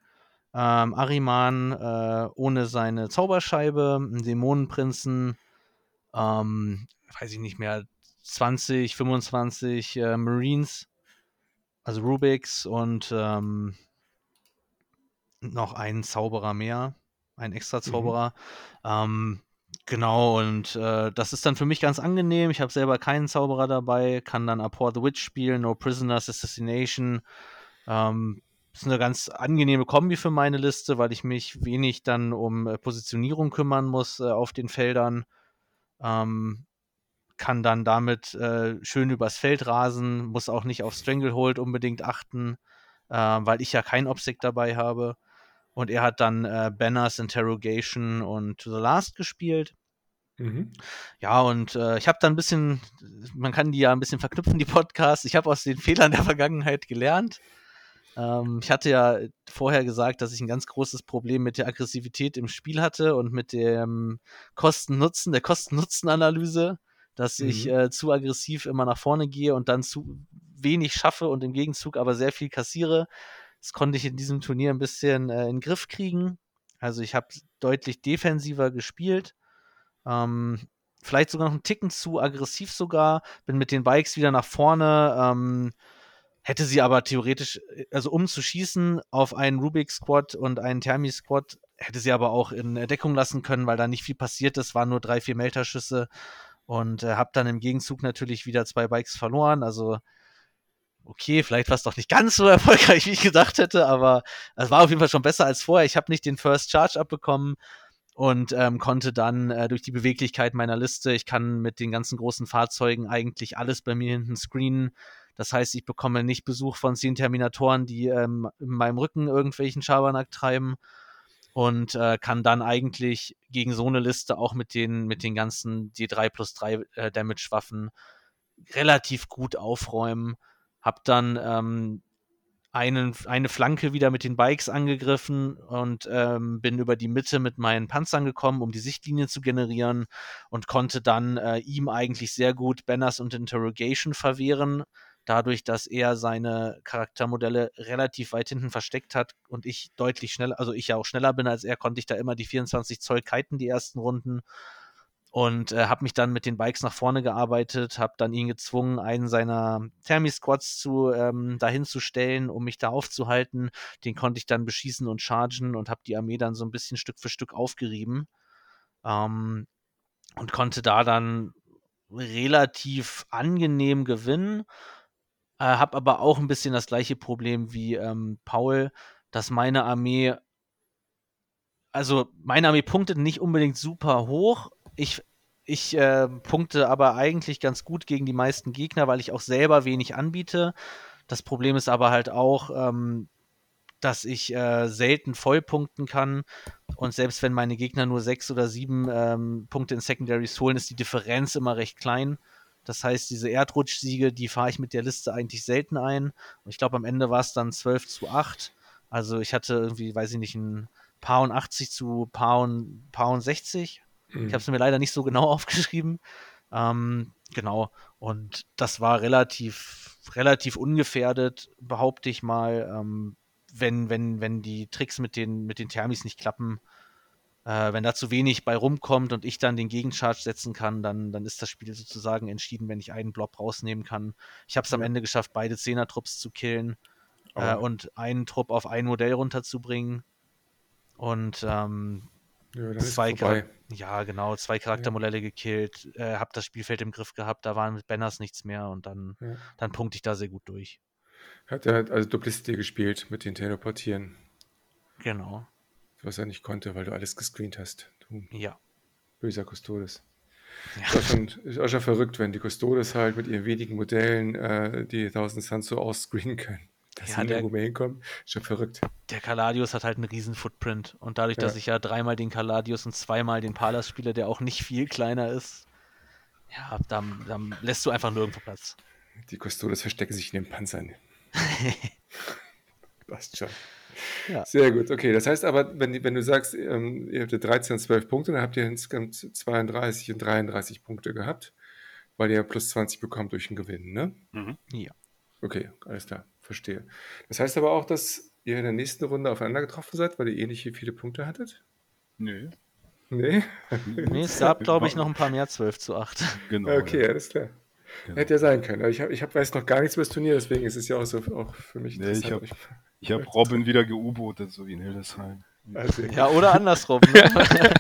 Ähm, Ariman äh, ohne seine Zauberscheibe, einen Dämonenprinzen, ähm, weiß ich nicht mehr, 20, 25 äh, Marines, also Rubiks und ähm, noch einen Zauberer mehr, ein extra mhm. Zauberer. Mhm. Ähm, genau, und äh, das ist dann für mich ganz angenehm. Ich habe selber keinen Zauberer dabei, kann dann Abhor the Witch spielen, No Prisoners, Assassination. Ähm, ist eine ganz angenehme Kombi für meine Liste, weil ich mich wenig dann um äh, Positionierung kümmern muss äh, auf den Feldern. Ähm, kann dann damit äh, schön übers Feld rasen, muss auch nicht auf Stranglehold unbedingt achten, äh, weil ich ja kein Obsec dabei habe. Und er hat dann äh, Banners, Interrogation und To the Last gespielt. Mhm. Ja, und äh, ich habe da ein bisschen, man kann die ja ein bisschen verknüpfen, die Podcasts. Ich habe aus den Fehlern der Vergangenheit gelernt. Ähm, ich hatte ja vorher gesagt, dass ich ein ganz großes Problem mit der Aggressivität im Spiel hatte und mit dem Kosten-Nutzen, der Kosten-Nutzen-Analyse, dass mhm. ich äh, zu aggressiv immer nach vorne gehe und dann zu wenig schaffe und im Gegenzug aber sehr viel kassiere. Das konnte ich in diesem Turnier ein bisschen äh, in den Griff kriegen. Also ich habe deutlich defensiver gespielt. Ähm, vielleicht sogar noch einen Ticken zu aggressiv sogar. Bin mit den Bikes wieder nach vorne. Ähm, Hätte sie aber theoretisch, äh, also um zu schießen auf einen Rubik Squad und einen Thermi Squad, hätte sie aber auch in Deckung lassen können, weil da nicht viel passiert ist, waren nur drei, vier Melterschüsse und äh, habe dann im Gegenzug natürlich wieder zwei Bikes verloren. Also okay, vielleicht war es doch nicht ganz so erfolgreich, wie ich gedacht hätte, aber es war auf jeden Fall schon besser als vorher. Ich habe nicht den First Charge abbekommen und ähm, konnte dann äh, durch die Beweglichkeit meiner Liste, ich kann mit den ganzen großen Fahrzeugen eigentlich alles bei mir hinten screenen. Das heißt, ich bekomme nicht Besuch von zehn Terminatoren, die ähm, in meinem Rücken irgendwelchen Schabernack treiben und äh, kann dann eigentlich gegen so eine Liste auch mit den, mit den ganzen D3 plus 3 äh, Damage-Waffen relativ gut aufräumen. Hab dann ähm, einen, eine Flanke wieder mit den Bikes angegriffen und ähm, bin über die Mitte mit meinen Panzern gekommen, um die Sichtlinie zu generieren und konnte dann äh, ihm eigentlich sehr gut Banners und Interrogation verwehren, dadurch, dass er seine Charaktermodelle relativ weit hinten versteckt hat und ich deutlich schneller, also ich ja auch schneller bin als er, konnte ich da immer die 24 Zoll kiten, die ersten Runden. Und äh, habe mich dann mit den Bikes nach vorne gearbeitet, habe dann ihn gezwungen, einen seiner Thermi-Squads ähm, dahin zu stellen, um mich da aufzuhalten. Den konnte ich dann beschießen und chargen und habe die Armee dann so ein bisschen Stück für Stück aufgerieben. Ähm, und konnte da dann relativ angenehm gewinnen. Äh, habe aber auch ein bisschen das gleiche Problem wie ähm, Paul, dass meine Armee, also meine Armee punktet nicht unbedingt super hoch. Ich, ich äh, punkte aber eigentlich ganz gut gegen die meisten Gegner, weil ich auch selber wenig anbiete. Das Problem ist aber halt auch, ähm, dass ich äh, selten vollpunkten kann. Und selbst wenn meine Gegner nur sechs oder sieben ähm, Punkte in Secondaries holen, ist die Differenz immer recht klein. Das heißt, diese Erdrutschsiege, die fahre ich mit der Liste eigentlich selten ein. Und ich glaube, am Ende war es dann 12 zu 8. Also ich hatte irgendwie, weiß ich nicht, ein Paar und 80 zu Paar und, Paar und 60. Mhm. Ich habe es mir leider nicht so genau aufgeschrieben. Ähm, genau. Und das war relativ, relativ ungefährdet, behaupte ich mal. Ähm, wenn, wenn, wenn die Tricks mit den, mit den Thermis nicht klappen, äh, wenn da zu wenig bei rumkommt und ich dann den Gegencharge setzen kann, dann, dann ist das Spiel sozusagen entschieden, wenn ich einen Blob rausnehmen kann. Ich habe es am Ende geschafft, beide Zehner-Trupps zu killen äh, und einen Trupp auf ein Modell runterzubringen. Und ähm, ja, zwei ja, genau, zwei Charaktermodelle ja. gekillt, äh, habe das Spielfeld im Griff gehabt, da waren mit Banners nichts mehr und dann, ja. dann punkte ich da sehr gut durch. Hat er also Duplicity gespielt mit den Teleportieren. Genau. Was er nicht konnte, weil du alles gescreent hast. Du ja. Böser Custodes. Ja. Ist, auch schon, ist auch schon verrückt, wenn die Custodes halt mit ihren wenigen Modellen äh, die 1000 Suns so ausscreenen können. Dass ja, sie der, mehr hinkommen, ist schon verrückt. Der Kaladius hat halt einen riesen Footprint. Und dadurch, ja. dass ich ja dreimal den Kaladius und zweimal den Palas spiele, der auch nicht viel kleiner ist, ja, dann, dann lässt du einfach nirgendwo Platz. Die Custodes verstecken sich in den Panzern. Passt schon. Ja. Sehr gut, okay. Das heißt aber, wenn, wenn du sagst, ähm, ihr habt 13 und 12 Punkte, dann habt ihr insgesamt 32 und 33 Punkte gehabt, weil ihr plus 20 bekommt durch den Gewinn, ne? Mhm. Ja. Okay, alles klar, verstehe. Das heißt aber auch, dass ihr in der nächsten Runde aufeinander getroffen seid, weil ihr ähnlich viele Punkte hattet? Nö. Nee? nee, es gab, glaube ich, noch ein paar mehr 12 zu 8. Genau. Okay, ja. alles klar. Genau. Hätte ja sein können. ich, hab, ich hab, weiß noch gar nichts über das Turnier, deswegen ist es ja auch so auch für mich nee, Ich habe ich hab Robin wieder geubotet, so wie in Hildesheim. Also, ja, oder andersrum. Ne?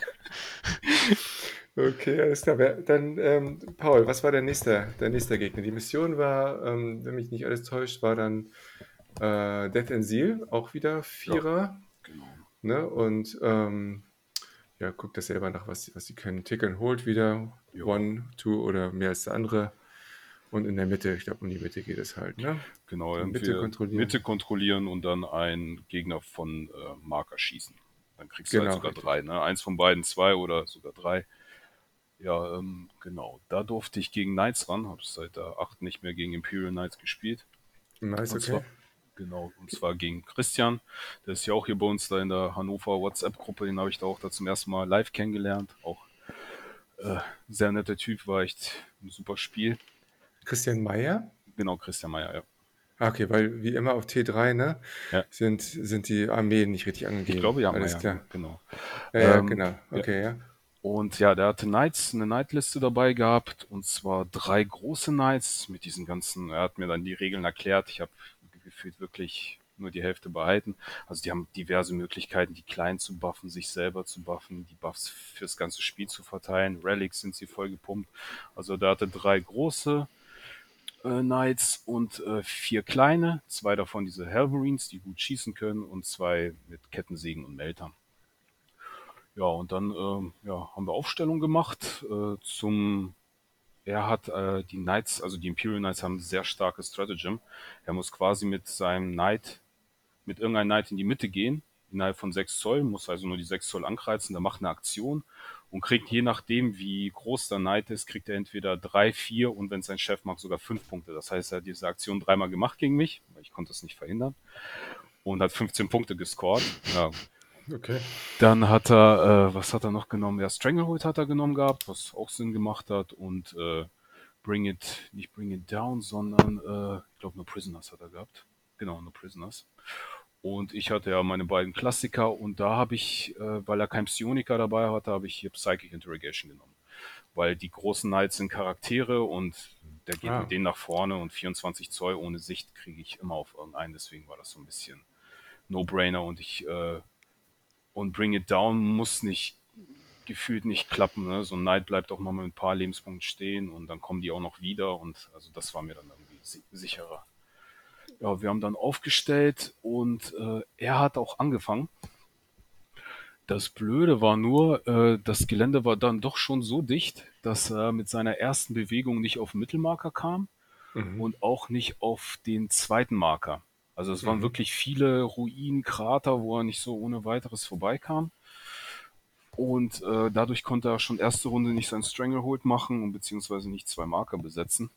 Okay, alles klar. Dann, ähm, Paul, was war der nächste, der nächste Gegner? Die Mission war, ähm, wenn mich nicht alles täuscht, war dann äh, Death and Seal, auch wieder Vierer. Ja, genau. Ne? Und ähm, ja, guckt das selber nach, was, was sie können. Tick and Hold wieder, jo. One, Two oder mehr als der andere. Und in der Mitte, ich glaube, um die Mitte geht es halt, ne? Genau, Mitte kontrollieren. Mitte kontrollieren und dann einen Gegner von äh, Marker schießen. Dann kriegst du halt genau, halt sogar richtig. drei, ne? Eins von beiden, zwei oder sogar drei. Ja, ähm, genau. Da durfte ich gegen Knights ran, habe seit der 8 nicht mehr gegen Imperial Knights gespielt. Nice, okay. Zwar, genau, und zwar gegen Christian. Der ist ja auch hier bei uns da in der Hannover WhatsApp-Gruppe, den habe ich da auch da zum ersten Mal live kennengelernt. Auch äh, sehr netter Typ, war echt ein super Spiel. Christian Meyer? Genau, Christian Meyer, ja. Ah, okay, weil wie immer auf T3, ne, ja. sind, sind die Armeen nicht richtig angegeben. Ich glaube ja, Alles Meyer, klar. genau. Ja, ja ähm, genau, okay, ja. ja. Und ja, der hatte Knights, eine Knightliste dabei gehabt, und zwar drei große Knights mit diesen ganzen, er hat mir dann die Regeln erklärt, ich habe gefühlt wirklich nur die Hälfte behalten. Also die haben diverse Möglichkeiten, die Kleinen zu buffen, sich selber zu buffen, die Buffs fürs ganze Spiel zu verteilen. Relics sind sie voll gepumpt. Also da hatte drei große, äh, Knights und äh, vier kleine, zwei davon diese Helverines, die gut schießen können und zwei mit Kettensägen und Meltern. Ja, und dann ähm, ja, haben wir Aufstellung gemacht äh, zum er hat äh, die Knights, also die Imperial Knights haben sehr starkes Stratagem. Er muss quasi mit seinem Knight, mit irgendeinem Knight in die Mitte gehen, innerhalb von 6 Zoll, muss also nur die 6 Zoll ankreizen, der macht eine Aktion und kriegt je nachdem, wie groß der Knight ist, kriegt er entweder drei, vier und wenn sein Chef mag, sogar fünf Punkte. Das heißt, er hat diese Aktion dreimal gemacht gegen mich, weil ich konnte es nicht verhindern und hat 15 Punkte gescored. Ja. Okay. Dann hat er, äh, was hat er noch genommen? Ja, Stranglehold hat er genommen gehabt, was auch Sinn gemacht hat und äh, Bring It, nicht Bring It Down, sondern äh, ich glaube nur Prisoners hat er gehabt. Genau, nur Prisoners. Und ich hatte ja meine beiden Klassiker und da habe ich, äh, weil er kein Psioniker dabei hatte, habe ich hier Psychic Interrogation genommen. Weil die großen Knights sind Charaktere und der geht ah. mit denen nach vorne und 24 Zoll ohne Sicht kriege ich immer auf irgendeinen. Deswegen war das so ein bisschen No-Brainer und ich äh, und Bring It Down muss nicht gefühlt nicht klappen. Ne? So ein Knight bleibt auch mal mit ein paar Lebenspunkten stehen und dann kommen die auch noch wieder und also das war mir dann irgendwie sicherer ja, wir haben dann aufgestellt und äh, er hat auch angefangen. Das Blöde war nur, äh, das Gelände war dann doch schon so dicht, dass er mit seiner ersten Bewegung nicht auf den Mittelmarker kam mhm. und auch nicht auf den zweiten Marker. Also es waren mhm. wirklich viele Ruinen, Krater, wo er nicht so ohne weiteres vorbeikam. Und äh, dadurch konnte er schon erste Runde nicht sein Stranglehold machen und beziehungsweise nicht zwei Marker besetzen.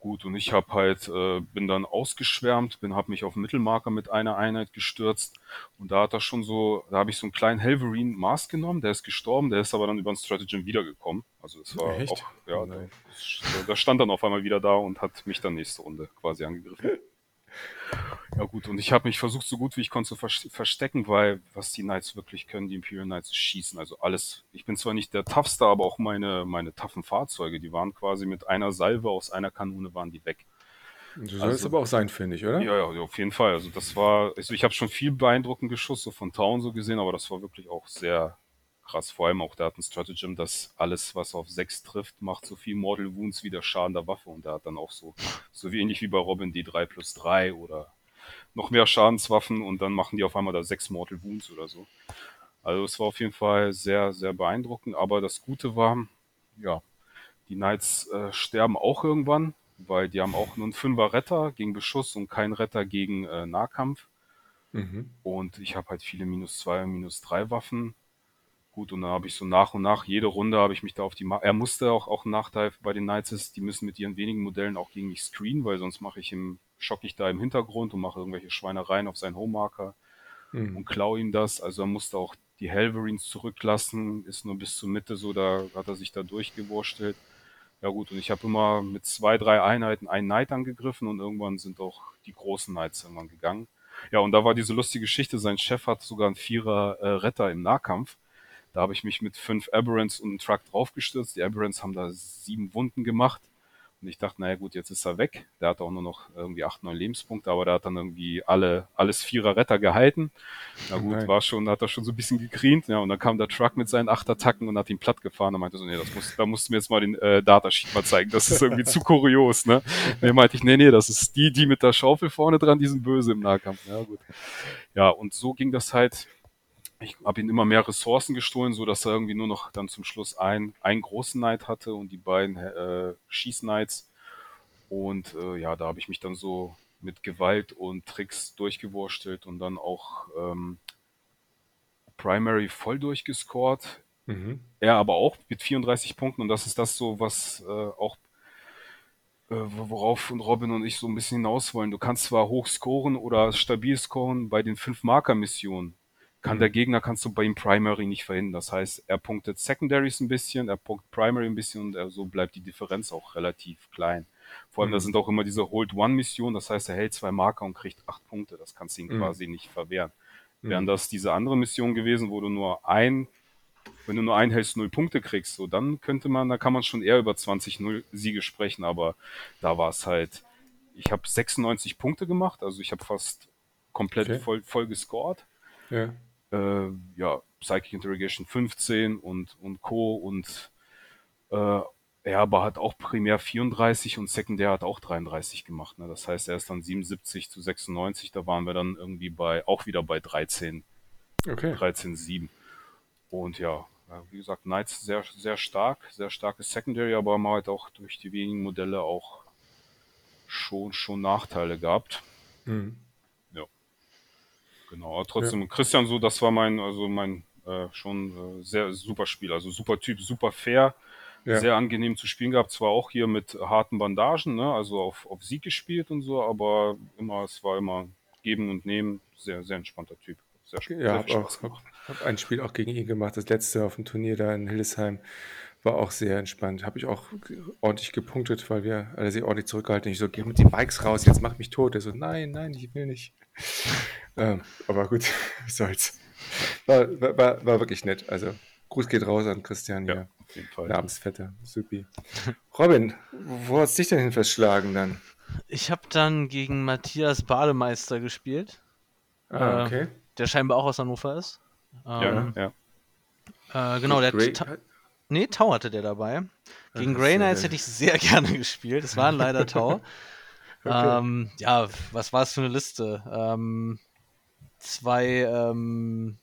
Gut, und ich habe halt, äh, bin dann ausgeschwärmt, bin, habe mich auf den Mittelmarker mit einer Einheit gestürzt und da hat er schon so, da habe ich so einen kleinen Helverine Mars genommen, der ist gestorben, der ist aber dann über ein Stratagem wiedergekommen. Also es war Echt? auch, ja, oh da, da stand dann auf einmal wieder da und hat mich dann nächste Runde quasi angegriffen. Ja gut, und ich habe mich versucht, so gut wie ich konnte zu verstecken, weil was die Knights wirklich können, die Imperial Knights, schießen. Also alles. Ich bin zwar nicht der toughste, aber auch meine, meine toughen Fahrzeuge, die waren quasi mit einer Salve aus einer Kanone waren die weg. So soll es also, aber auch sein, finde ich, oder? Ja, ja, auf jeden Fall. Also das war, also ich habe schon viel beeindruckend Geschoss so von Town so gesehen, aber das war wirklich auch sehr krass. Vor allem auch, der hat ein Stratagem, dass alles, was auf 6 trifft, macht so viel Mortal Wounds wie der Schaden der Waffe. Und der hat dann auch so, so wie ähnlich wie bei Robin D3 plus 3 oder noch mehr Schadenswaffen und dann machen die auf einmal da 6 Mortal Wounds oder so. Also es war auf jeden Fall sehr, sehr beeindruckend. Aber das Gute war, ja, die Knights äh, sterben auch irgendwann, weil die haben auch nur einen Fünfer Retter gegen Beschuss und keinen Retter gegen äh, Nahkampf. Mhm. Und ich habe halt viele minus 2 und minus 3 Waffen gut. Und dann habe ich so nach und nach, jede Runde habe ich mich da auf die, Ma er musste auch, auch ein Nachteil bei den Knights ist, die müssen mit ihren wenigen Modellen auch gegen mich screenen, weil sonst mache ich im, schock ich da im Hintergrund und mache irgendwelche Schweinereien auf seinen Homemarker mhm. und klaue ihm das. Also er musste auch die Helverines zurücklassen, ist nur bis zur Mitte so, da hat er sich da durchgewurstelt. Ja gut, und ich habe immer mit zwei, drei Einheiten einen Knight angegriffen und irgendwann sind auch die großen Knights irgendwann gegangen. Ja, und da war diese lustige Geschichte, sein Chef hat sogar einen Vierer äh, Retter im Nahkampf. Da habe ich mich mit fünf Aberrants und einem Truck draufgestürzt. Die Aberrants haben da sieben Wunden gemacht. Und ich dachte, naja gut, jetzt ist er weg. Der hat auch nur noch irgendwie acht, neun Lebenspunkte, aber der hat dann irgendwie alle, alles Vierer Retter gehalten. Na gut, Nein. war schon, hat er schon so ein bisschen gekrient, ja, und dann kam der Truck mit seinen acht Attacken und hat ihn platt gefahren. Da meinte so, nee, das muss, da musst du mir jetzt mal den äh, Datasheet mal zeigen. Das ist irgendwie zu kurios, ne? Nee, meinte ich, nee, nee, das ist die, die mit der Schaufel vorne dran, die sind böse im Nahkampf. Ja, gut. Ja, und so ging das halt ich habe ihm immer mehr Ressourcen gestohlen, so dass er irgendwie nur noch dann zum Schluss ein, einen großen Knight hatte und die beiden äh, Schieß-Knights. Und äh, ja, da habe ich mich dann so mit Gewalt und Tricks durchgewurstelt und dann auch ähm, Primary voll durchgescored. Mhm. Er aber auch mit 34 Punkten und das ist das so, was äh, auch äh, worauf Robin und ich so ein bisschen hinaus wollen. Du kannst zwar hoch scoren oder stabil scoren bei den fünf Marker-Missionen, kann mhm. der Gegner kannst du bei ihm Primary nicht verhindern. Das heißt, er punktet Secondaries ein bisschen, er punktet Primary ein bisschen und er, so bleibt die Differenz auch relativ klein. Vor allem, mhm. da sind auch immer diese Hold-One-Missionen, das heißt, er hält zwei Marker und kriegt acht Punkte. Das kannst du ihm mhm. quasi nicht verwehren. Mhm. Wären das diese andere Mission gewesen, wo du nur ein, wenn du nur einen hältst, null Punkte kriegst, so dann könnte man, da kann man schon eher über 20-0 Siege sprechen, aber da war es halt, ich habe 96 Punkte gemacht, also ich habe fast komplett okay. voll, voll gescored. Ja äh, ja, Psychic Interrogation 15 und, und Co. und äh, er aber hat auch primär 34 und sekundär hat auch 33 gemacht. Ne? Das heißt, er ist dann 77 zu 96, da waren wir dann irgendwie bei, auch wieder bei 13, okay. 13, 7. Und ja, wie gesagt, Knights sehr, sehr stark, sehr starkes Secondary, aber haben halt auch durch die wenigen Modelle auch schon, schon Nachteile gehabt. Mhm. Genau, aber trotzdem, ja. Christian, so, das war mein, also mein äh, schon äh, sehr super Spiel. Also super Typ, super fair, ja. sehr angenehm zu spielen gehabt. Zwar auch hier mit harten Bandagen, ne? also auf, auf Sieg gespielt und so, aber immer, es war immer geben und nehmen. Sehr, sehr entspannter Typ. Sehr, ja, habe auch hab, hab ein Spiel auch gegen ihn gemacht, das letzte auf dem Turnier da in Hildesheim. War auch sehr entspannt. Habe ich auch ordentlich gepunktet, weil wir alle sehr ordentlich zurückgehalten. Ich so, geh mit den Bikes raus, jetzt mach mich tot. Er so, nein, nein, ich will nicht. Ähm, aber gut, was soll's. War, war, war, wirklich nett. Also, Gruß geht raus an Christian hier. Ja, auf jeden Fall. Namensvetter. Supi. Robin, wo hat's dich denn hin verschlagen dann? Ich habe dann gegen Matthias Bademeister gespielt. Ah, äh, okay. Äh, der scheinbar auch aus Hannover ist. Ähm, ja, ja. Äh, genau, der ta Nee, Tau hatte der dabei. Gegen Grey Knights hätte ich sehr gerne gespielt. Es waren leider Tau. Okay. Ähm, ja, was war es für eine Liste? Ähm, zwei, ähm,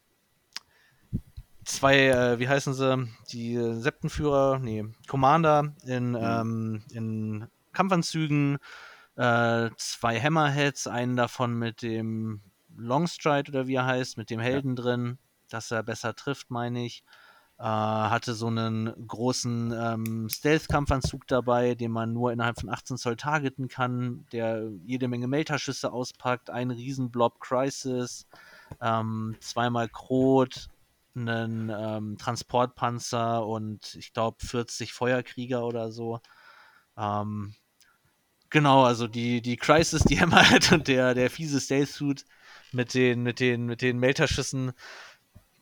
zwei, äh, wie heißen sie? Die Septenführer, nee, Commander in, mhm. ähm, in Kampfanzügen, äh, zwei Hammerheads, einen davon mit dem Longstride oder wie er heißt, mit dem Helden ja. drin, dass er besser trifft, meine ich. Äh, hatte so einen großen ähm, Stealth-Kampfanzug dabei, den man nur innerhalb von 18 Zoll targeten kann, der jede Menge Melterschüsse auspackt, ein Riesenblob Crisis, ähm, zweimal Krot, einen ähm, Transportpanzer und ich glaube 40 Feuerkrieger oder so. Ähm, Genau, also die, die Crisis, die Hammer hat und der, der fiese Stealth Suit mit den, mit den, mit den Melterschüssen.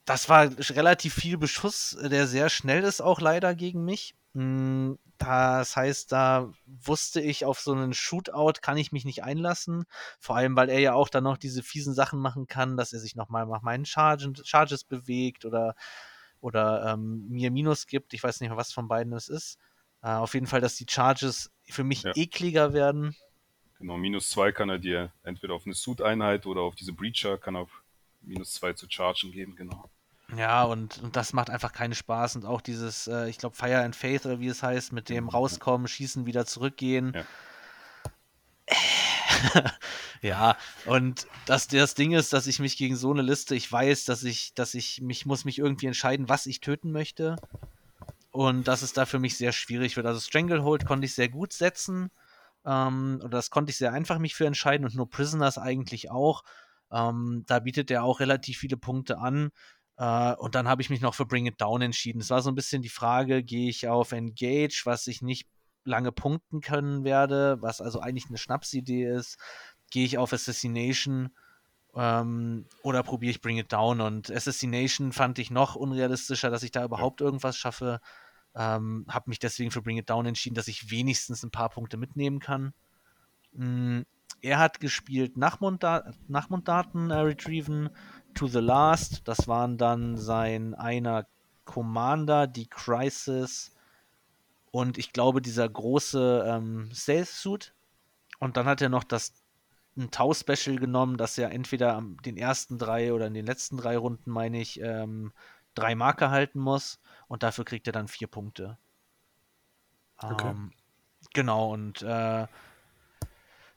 Das war relativ viel Beschuss, der sehr schnell ist, auch leider gegen mich. Hm, das heißt, da wusste ich, auf so einen Shootout kann ich mich nicht einlassen. Vor allem, weil er ja auch dann noch diese fiesen Sachen machen kann, dass er sich nochmal nach meinen Chargen, Charges bewegt oder, oder ähm, mir Minus gibt. Ich weiß nicht mehr, was von beiden es ist. Äh, auf jeden Fall, dass die Charges für mich ja. ekliger werden. Genau, minus zwei kann er dir entweder auf eine Suit-Einheit oder auf diese Breacher kann er minus zwei zu chargen geben, genau. Ja, und, und das macht einfach keinen Spaß. Und auch dieses, äh, ich glaube, Fire and Faith oder wie es heißt, mit dem rauskommen, schießen, wieder zurückgehen. Ja. ja, und das, das Ding ist, dass ich mich gegen so eine Liste, ich weiß, dass ich, dass ich mich muss mich irgendwie entscheiden, was ich töten möchte. Und dass es da für mich sehr schwierig wird. Also Stranglehold konnte ich sehr gut setzen. Ähm, oder das konnte ich sehr einfach mich für entscheiden und nur Prisoners eigentlich auch. Ähm, da bietet er auch relativ viele Punkte an. Uh, und dann habe ich mich noch für Bring It Down entschieden. Es war so ein bisschen die Frage, gehe ich auf Engage, was ich nicht lange punkten können werde, was also eigentlich eine Schnapsidee ist. Gehe ich auf Assassination ähm, oder probiere ich Bring It Down? Und Assassination fand ich noch unrealistischer, dass ich da überhaupt irgendwas schaffe. Ähm, habe mich deswegen für Bring It Down entschieden, dass ich wenigstens ein paar Punkte mitnehmen kann. Mm, er hat gespielt Nachmunddaten äh, retrieven, to the Last. Das waren dann sein einer Commander, die Crisis und ich glaube dieser große ähm, Stealth Suit. Und dann hat er noch das ein Tau-Special genommen, dass er entweder am den ersten drei oder in den letzten drei Runden, meine ich, ähm, drei Marker halten muss und dafür kriegt er dann vier Punkte. Okay. Ähm, genau, und äh,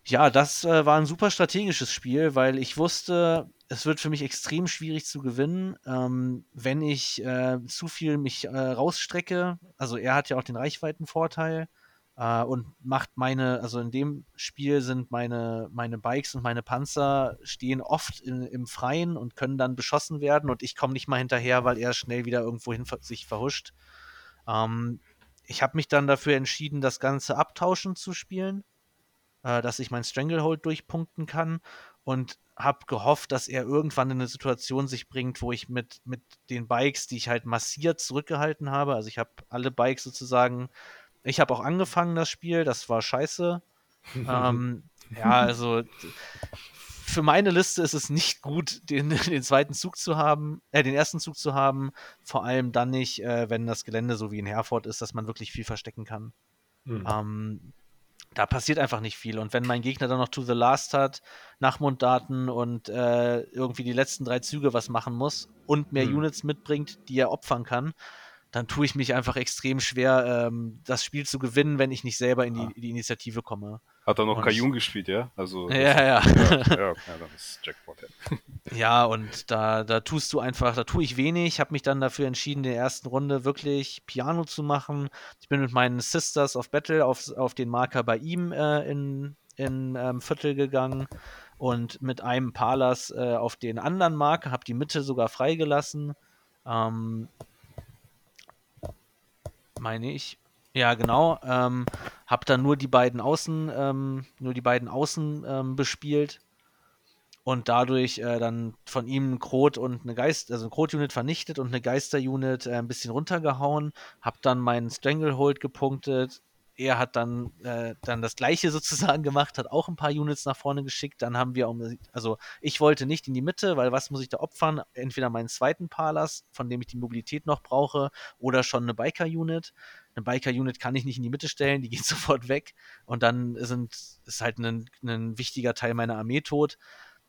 ja, das äh, war ein super strategisches Spiel, weil ich wusste, es wird für mich extrem schwierig zu gewinnen, ähm, wenn ich äh, zu viel mich äh, rausstrecke. Also er hat ja auch den Reichweitenvorteil äh, und macht meine, also in dem Spiel sind meine, meine Bikes und meine Panzer stehen oft in, im Freien und können dann beschossen werden und ich komme nicht mal hinterher, weil er schnell wieder irgendwo hin sich verhuscht. Ähm, ich habe mich dann dafür entschieden, das Ganze abtauschen zu spielen äh, dass ich mein Stranglehold durchpunkten kann und habe gehofft, dass er irgendwann in eine Situation sich bringt, wo ich mit, mit den Bikes, die ich halt massiert zurückgehalten habe, also ich habe alle Bikes sozusagen, ich habe auch angefangen das Spiel, das war scheiße. ähm, ja, also für meine Liste ist es nicht gut, den, den zweiten Zug zu haben, äh, den ersten Zug zu haben, vor allem dann nicht, äh, wenn das Gelände so wie in Herford ist, dass man wirklich viel verstecken kann. Mhm. Ähm, da passiert einfach nicht viel. Und wenn mein Gegner dann noch To the Last hat, Nachmunddaten und äh, irgendwie die letzten drei Züge was machen muss und mehr mhm. Units mitbringt, die er opfern kann, dann tue ich mich einfach extrem schwer, ähm, das Spiel zu gewinnen, wenn ich nicht selber in die, ah. die Initiative komme. Hat er noch Kajun gespielt, ja? Also, ja, ja. Ja, ja, ja, dann ist Jackpot. Ja, ja und da, da tust du einfach, da tue ich wenig. Habe mich dann dafür entschieden, in der ersten Runde wirklich Piano zu machen. Ich bin mit meinen Sisters of Battle auf, auf den Marker bei ihm äh, in, in ähm, Viertel gegangen und mit einem Palas äh, auf den anderen Marker, habe die Mitte sogar freigelassen. Ähm, meine ich. Ja, genau. Ähm, hab dann nur die beiden Außen, ähm, nur die beiden Außen ähm, bespielt und dadurch äh, dann von ihm ein Krot und eine Geist, also ein Krot-Unit vernichtet und eine Geister-Unit äh, ein bisschen runtergehauen. Hab dann meinen Stranglehold gepunktet, er hat dann, äh, dann das gleiche sozusagen gemacht, hat auch ein paar Units nach vorne geschickt. Dann haben wir, um, also ich wollte nicht in die Mitte, weil was muss ich da opfern? Entweder meinen zweiten Palas, von dem ich die Mobilität noch brauche, oder schon eine Biker-Unit. Eine Biker-Unit kann ich nicht in die Mitte stellen, die geht sofort weg. Und dann sind, ist halt ein, ein wichtiger Teil meiner Armee tot.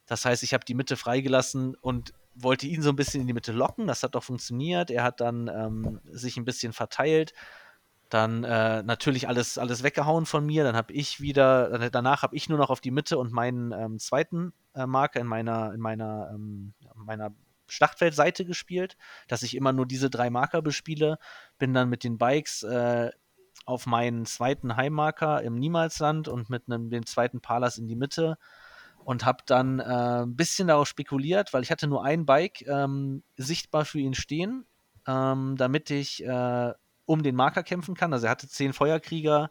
Das heißt, ich habe die Mitte freigelassen und wollte ihn so ein bisschen in die Mitte locken. Das hat doch funktioniert. Er hat dann ähm, sich ein bisschen verteilt dann äh, natürlich alles, alles weggehauen von mir. Dann habe ich wieder, danach habe ich nur noch auf die Mitte und meinen ähm, zweiten äh, Marker in meiner, in meiner, ähm, meiner Schlachtfeldseite gespielt, dass ich immer nur diese drei Marker bespiele. Bin dann mit den Bikes äh, auf meinen zweiten Heimmarker im Niemalsland und mit einem, dem zweiten Palas in die Mitte und habe dann äh, ein bisschen darauf spekuliert, weil ich hatte nur ein Bike ähm, sichtbar für ihn stehen, ähm, damit ich äh, um den Marker kämpfen kann. Also er hatte zehn Feuerkrieger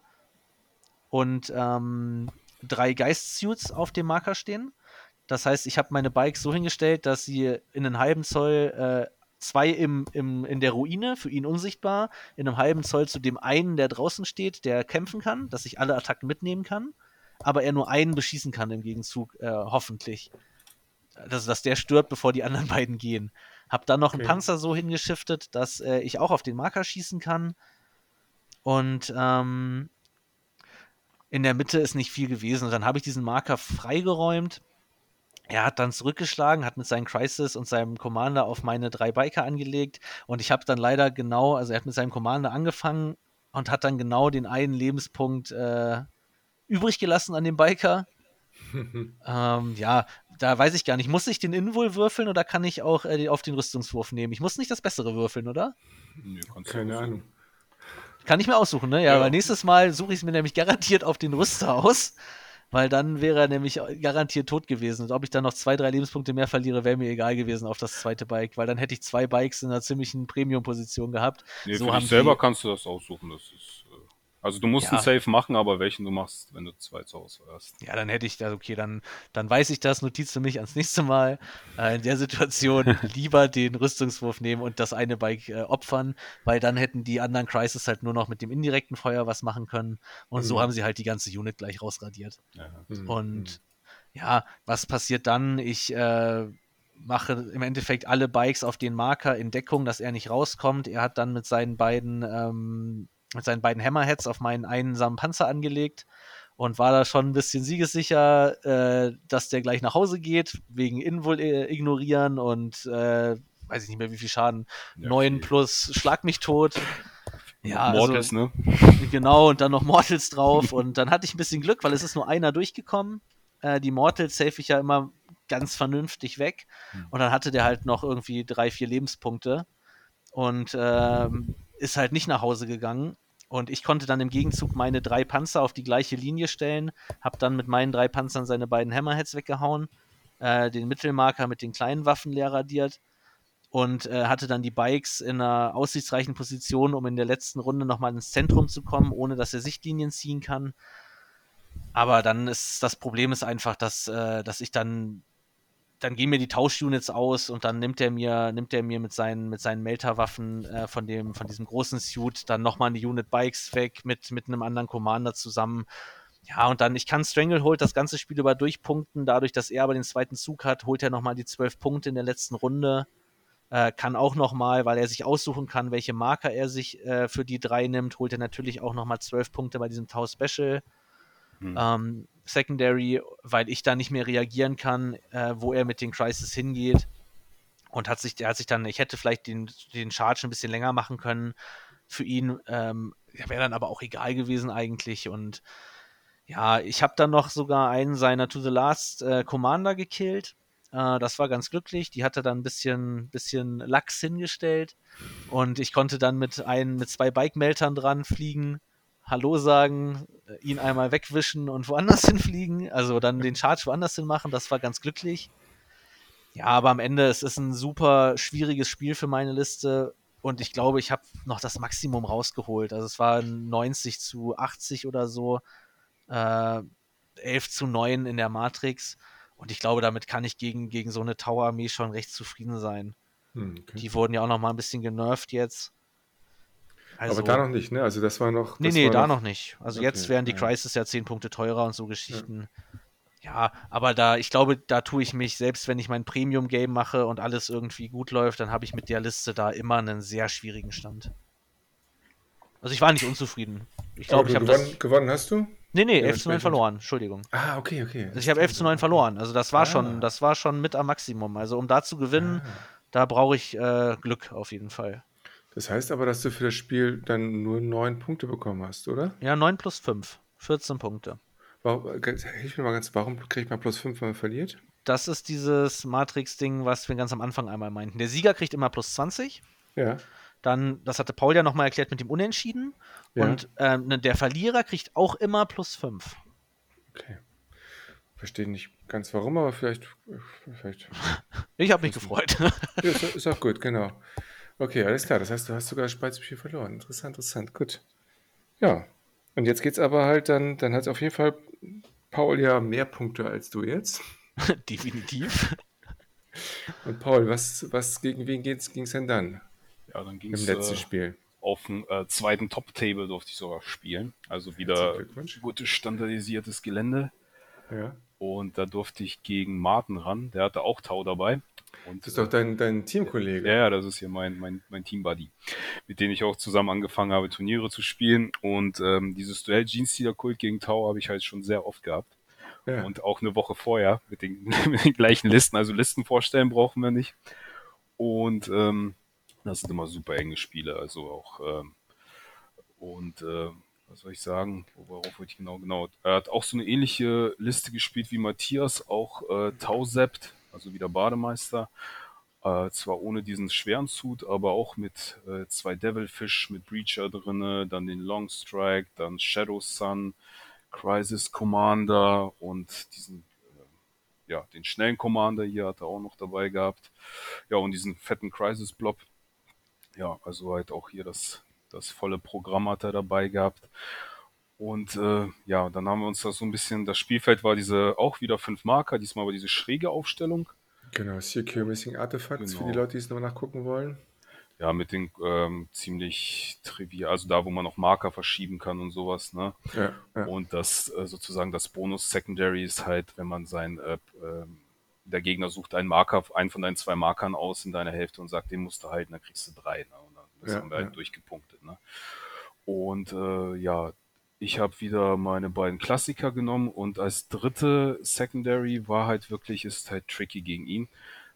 und ähm, drei Geist-Suits auf dem Marker stehen. Das heißt, ich habe meine Bikes so hingestellt, dass sie in einem halben Zoll äh, zwei im, im, in der Ruine, für ihn unsichtbar, in einem halben Zoll zu dem einen, der draußen steht, der kämpfen kann, dass ich alle Attacken mitnehmen kann, aber er nur einen beschießen kann im Gegenzug, äh, hoffentlich. Also, dass der stirbt, bevor die anderen beiden gehen. Hab dann noch okay. einen Panzer so hingeschiftet, dass äh, ich auch auf den Marker schießen kann. Und ähm, in der Mitte ist nicht viel gewesen. Und dann habe ich diesen Marker freigeräumt er hat dann zurückgeschlagen, hat mit seinen Crisis und seinem Commander auf meine drei Biker angelegt und ich habe dann leider genau, also er hat mit seinem Commander angefangen und hat dann genau den einen Lebenspunkt äh, übrig gelassen an dem Biker. ähm, ja, da weiß ich gar nicht. Muss ich den Invul würfeln oder kann ich auch äh, auf den Rüstungswurf nehmen? Ich muss nicht das Bessere würfeln, oder? Nee, Keine Ahnung. Kann ich mir aussuchen, ne? Ja, ja. weil nächstes Mal suche ich es mir nämlich garantiert auf den Rüster aus weil dann wäre er nämlich garantiert tot gewesen. Und ob ich dann noch zwei, drei Lebenspunkte mehr verliere, wäre mir egal gewesen auf das zweite Bike, weil dann hätte ich zwei Bikes in einer ziemlichen Premium-Position gehabt. Nee, so für dich selber kannst du das aussuchen. Das ist also du musst ja. einen Safe machen, aber welchen du machst, wenn du zwei zu Hause hast. Ja, dann hätte ich das, okay, dann, dann weiß ich das, Notiz für mich ans nächste Mal. Äh, in der Situation lieber den Rüstungswurf nehmen und das eine Bike äh, opfern, weil dann hätten die anderen Crisis halt nur noch mit dem indirekten Feuer was machen können. Und mhm. so haben sie halt die ganze Unit gleich rausradiert. Ja. Mhm. Und mhm. ja, was passiert dann? Ich äh, mache im Endeffekt alle Bikes auf den Marker in Deckung, dass er nicht rauskommt. Er hat dann mit seinen beiden ähm, mit seinen beiden Hammerheads auf meinen einsamen Panzer angelegt und war da schon ein bisschen siegessicher, äh, dass der gleich nach Hause geht, wegen Invul äh, ignorieren und äh, weiß ich nicht mehr wie viel Schaden. Ja, 9 viel. plus Schlag mich tot. Ja, Mortals, also, ne? Genau, und dann noch Mortals drauf. und dann hatte ich ein bisschen Glück, weil es ist nur einer durchgekommen. Äh, die Mortals safe ich ja immer ganz vernünftig weg. Hm. Und dann hatte der halt noch irgendwie drei, vier Lebenspunkte. Und ähm, ist halt nicht nach Hause gegangen. Und ich konnte dann im Gegenzug meine drei Panzer auf die gleiche Linie stellen, habe dann mit meinen drei Panzern seine beiden Hammerheads weggehauen, äh, den Mittelmarker mit den kleinen Waffen leer radiert und äh, hatte dann die Bikes in einer aussichtsreichen Position, um in der letzten Runde nochmal ins Zentrum zu kommen, ohne dass er Sichtlinien ziehen kann. Aber dann ist das Problem ist einfach, dass, äh, dass ich dann dann gehen mir die Tauschunits aus und dann nimmt er mir, nimmt er mir mit seinen, mit seinen Melter-Waffen äh, von dem, von diesem großen Suit dann nochmal eine Unit Bikes weg mit, mit einem anderen Commander zusammen. Ja, und dann, ich kann Stranglehold das ganze Spiel über durchpunkten, dadurch, dass er aber den zweiten Zug hat, holt er nochmal die zwölf Punkte in der letzten Runde. Äh, kann auch nochmal, weil er sich aussuchen kann, welche Marker er sich äh, für die drei nimmt, holt er natürlich auch nochmal zwölf Punkte bei diesem Tau Special. Hm. Ähm, Secondary, weil ich da nicht mehr reagieren kann, äh, wo er mit den Crisis hingeht. Und hat sich, der hat sich dann, ich hätte vielleicht den, den Charge ein bisschen länger machen können für ihn. Ähm, Wäre dann aber auch egal gewesen eigentlich. Und ja, ich habe dann noch sogar einen seiner To the Last äh, Commander gekillt. Äh, das war ganz glücklich. Die hatte dann ein bisschen, bisschen Lachs hingestellt. Und ich konnte dann mit, ein, mit zwei Bike-Meltern dran fliegen Hallo sagen, äh, ihn einmal wegwischen und woanders hinfliegen, also dann den Charge woanders hin machen, das war ganz glücklich. Ja, aber am Ende es ist ein super schwieriges Spiel für meine Liste und ich glaube, ich habe noch das Maximum rausgeholt. Also es war 90 zu 80 oder so, äh, 11 zu 9 in der Matrix und ich glaube, damit kann ich gegen, gegen so eine Tower-Armee schon recht zufrieden sein. Hm, okay. Die wurden ja auch noch mal ein bisschen genervt jetzt. Also, aber da noch nicht, ne? Also das war noch. Nee, nee, da noch, noch nicht. Also okay, jetzt wären die ja. Crisis ja 10 Punkte teurer und so Geschichten. Ja. ja. aber da, ich glaube, da tue ich mich, selbst wenn ich mein Premium-Game mache und alles irgendwie gut läuft, dann habe ich mit der Liste da immer einen sehr schwierigen Stand. Also ich war nicht unzufrieden. Ich glaube, ich habe gewonnen, das... gewonnen hast du? Nee, nee, 11 zu 9 verloren, Entschuldigung. Ah, okay, okay. Also ich habe 11 zu 9 verloren. Also das war ah. schon, das war schon mit am Maximum. Also um da zu gewinnen, ah. da brauche ich äh, Glück auf jeden Fall. Das heißt aber, dass du für das Spiel dann nur neun Punkte bekommen hast, oder? Ja, neun plus fünf. 14 Punkte. Warum, hilf mir mal ganz, warum kriegt man plus fünf, wenn man verliert? Das ist dieses Matrix-Ding, was wir ganz am Anfang einmal meinten. Der Sieger kriegt immer plus 20. Ja. Dann, das hatte Paul ja nochmal erklärt mit dem Unentschieden. Ja. Und ähm, ne, der Verlierer kriegt auch immer plus 5. Okay. Verstehe nicht ganz warum, aber vielleicht. vielleicht ich habe mich gefreut. ja, ist, ist, auch gut, genau. Okay, alles klar. Das heißt, du hast sogar das Speizspiel verloren. Interessant, interessant. Gut. Ja. Und jetzt geht's aber halt dann, dann hat auf jeden Fall Paul ja mehr Punkte als du jetzt. Definitiv. Und Paul, was, was gegen wen ging es denn dann Ja, dann ging im es letzten äh, Spiel? auf dem äh, zweiten Top-Table durfte ich sogar spielen. Also wieder gutes standardisiertes Gelände. Ja. Und da durfte ich gegen Martin ran. Der hatte auch Tau dabei. Und, Das ist doch dein, dein Teamkollege. Ja, ja, das ist hier mein, mein, mein Team-Buddy, mit dem ich auch zusammen angefangen habe, Turniere zu spielen. Und ähm, dieses Duell Jeans Stealer Kult gegen Tau habe ich halt schon sehr oft gehabt. Ja. Und auch eine Woche vorher mit den, mit den gleichen Listen. Also Listen vorstellen brauchen wir nicht. Und ähm, das sind immer super enge Spiele. Also auch ähm, und äh, was soll ich sagen? Worauf wollte ich genau genau? Er hat auch so eine ähnliche Liste gespielt wie Matthias, auch äh, Tausept, also wieder Bademeister. Äh, zwar ohne diesen schweren Suit, aber auch mit äh, zwei Devilfish mit Breacher drinne, dann den Long Strike, dann Shadow Sun, Crisis Commander und diesen äh, ja, den schnellen Commander hier hat er auch noch dabei gehabt. Ja, und diesen fetten Crisis Blob. Ja, also halt auch hier das, das volle Programm hat er dabei gehabt. Und äh, ja, dann haben wir uns da so ein bisschen, das Spielfeld war diese auch wieder fünf Marker, diesmal aber diese schräge Aufstellung. Genau, Secure Missing Artifacts für die Genau. Leute, die es nochmal nachgucken wollen. Ja, mit den ähm, ziemlich trivial, also da, wo man noch Marker verschieben kann und sowas, ne? Ja, ja. Und das äh, sozusagen das Bonus Secondary ist halt, wenn man sein, äh, ähm, der Gegner sucht einen Marker, einen von deinen zwei Markern aus in deiner Hälfte und sagt, den musst du halten, dann kriegst du drei. Ne? Und dann das Ja, haben wir halt durchgepunktet. Ne? Und äh, ja, ich habe wieder meine beiden Klassiker genommen und als dritte Secondary war halt wirklich, ist halt tricky gegen ihn,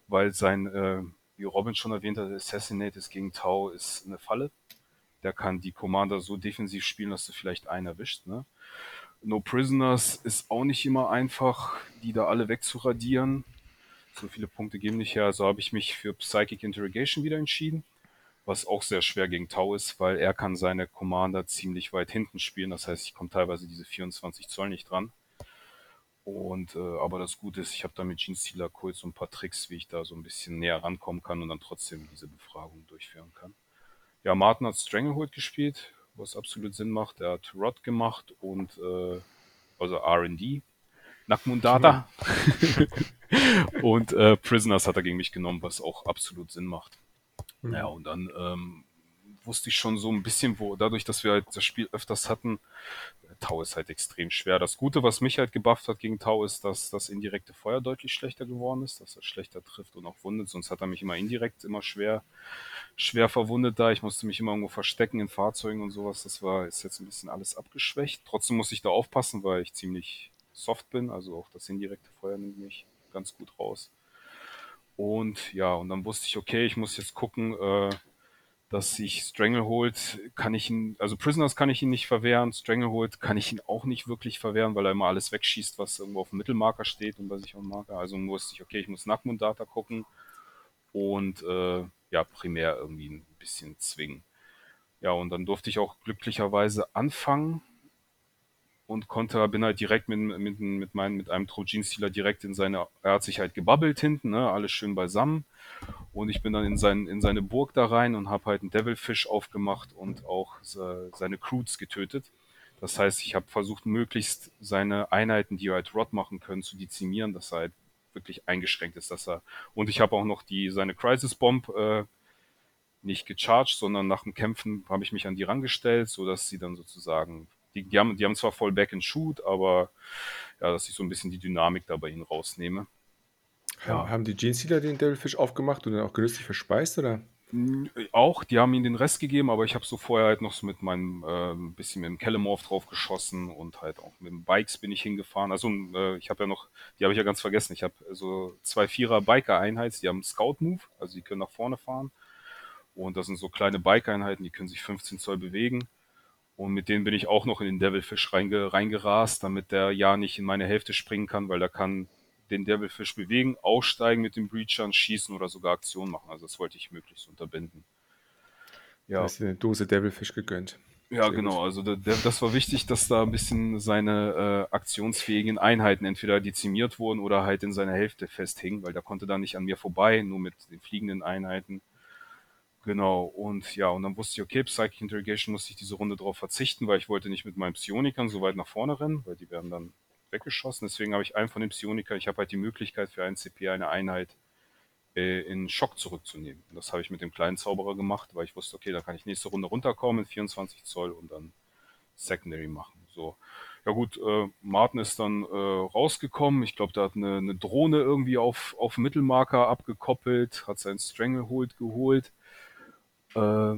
weil sein, äh, wie Robin schon erwähnt hat, Assassinate ist gegen Tau ist eine Falle. Der kann die Commander so defensiv spielen, dass du vielleicht einen erwischt. Ne? No Prisoners ist auch nicht immer einfach, die da alle wegzuradieren. So viele Punkte geben nicht her. Also habe ich mich für Psychic Interrogation wieder entschieden. Was auch sehr schwer gegen Tau ist, weil er kann seine Commander ziemlich weit hinten spielen. Das heißt, ich komme teilweise diese 24 Zoll nicht dran. Und äh, aber das Gute ist, ich habe da mit Gene Stealer Kult so ein paar Tricks, wie ich da so ein bisschen näher rankommen kann und dann trotzdem diese Befragung durchführen kann. Ja, Martin hat Stranglehold gespielt, was absolut Sinn macht. Er hat Rod gemacht und äh, also R&D. Nakmundata. und äh, Prisoners hat er gegen mich genommen, was auch absolut Sinn macht. Mhm. Ja, und dann ähm, wusste ich schon so ein bisschen, wo, dadurch, dass wir halt das Spiel öfters hatten, äh, Tau ist halt extrem schwer. Das Gute, was mich halt gebufft hat gegen Tau, ist, dass das indirekte Feuer deutlich schlechter geworden ist, dass er schlechter trifft und auch wundet. Sonst hat er mich immer indirekt immer schwer, schwer verwundet da. Ich musste mich immer irgendwo verstecken in Fahrzeugen und sowas. Das war, ist jetzt ein bisschen alles abgeschwächt. Trotzdem muss ich da aufpassen, weil ich ziemlich soft bin. Also auch das indirekte Feuer nimmt mich ganz gut raus. Und ja, und dann wusste ich, okay, ich muss jetzt gucken, äh, dass ich Stranglehold kann ich ihn, also Prisoners kann ich ihn nicht verwehren, Stranglehold kann ich ihn auch nicht wirklich verwehren, weil er immer alles wegschießt, was irgendwo auf dem Mittelmarker steht und bei sich auf dem Marker. Also wusste ich, okay, ich muss Nackmund-Data gucken und äh, ja, primär irgendwie ein bisschen zwingen. Ja, und dann durfte ich auch glücklicherweise anfangen und konnte, bin halt direkt mit, mit, mit, meinem, mit einem Trojan-Stealer direkt in seine, er hat sich halt gebabbelt hinten, ne, alles schön beisammen. Und ich bin dann in, sein, in seine Burg da rein und habe halt einen Devilfish aufgemacht und auch se, seine Crews getötet. Das heißt, ich habe versucht, möglichst seine Einheiten, die halt Rod machen können, zu dezimieren, dass er halt wirklich eingeschränkt ist, dass er. Und ich habe auch noch die seine Crisis Bomb äh, nicht gecharged, sondern nach dem Kämpfen habe ich mich an die rangestellt, so dass sie dann sozusagen die, die, haben, die haben zwar voll Back and Shoot, aber ja, dass ich so ein bisschen die Dynamik da bei ihnen rausnehme. Ja. Haben die Gene Stealer den Devilfish aufgemacht und dann auch genüsslich verspeist, oder? Auch, die haben ihnen den Rest gegeben, aber ich habe so vorher halt noch so mit meinem äh, ein bisschen mit dem Kellemorph drauf geschossen und halt auch mit den Bikes bin ich hingefahren. Also äh, ich habe ja noch, die habe ich ja ganz vergessen. Ich habe so zwei Vierer Biker-Einheiten, die haben Scout-Move, also die können nach vorne fahren. Und das sind so kleine Bike-Einheiten, die können sich 15 Zoll bewegen. Und mit denen bin ich auch noch in den Devilfish reinge reingerast, damit der ja nicht in meine Hälfte springen kann, weil der kann den Devilfish bewegen, aussteigen mit den Breachern, schießen oder sogar Aktionen machen. Also das wollte ich möglichst unterbinden. Ja. Du hast dir eine Dose Devilfish gegönnt. Ja, genau. Also der, der, das war wichtig, dass da ein bisschen seine äh, aktionsfähigen Einheiten entweder dezimiert wurden oder halt in seiner Hälfte festhingen, weil der konnte da nicht an mir vorbei, nur mit den fliegenden Einheiten Genau, und ja, und dann wusste ich, okay, Psychic Interrogation musste ich diese Runde drauf verzichten, weil ich wollte nicht mit meinen Psionikern so weit nach vorne rennen, weil die werden dann weggeschossen. Deswegen habe ich einen von den Psionikern, ich habe halt die Möglichkeit für einen CP eine Einheit äh, in Schock zurückzunehmen. Und das habe ich mit dem kleinen Zauberer gemacht, weil ich wusste, okay, da kann ich nächste Runde runterkommen mit 24 Zoll und dann Secondary machen. So. Ja gut, äh, Martin ist dann äh, rausgekommen. Ich glaube, der hat eine, eine, Drohne irgendwie auf, auf Mittelmarker abgekoppelt, hat seinen Stranglehold geholt. Äh,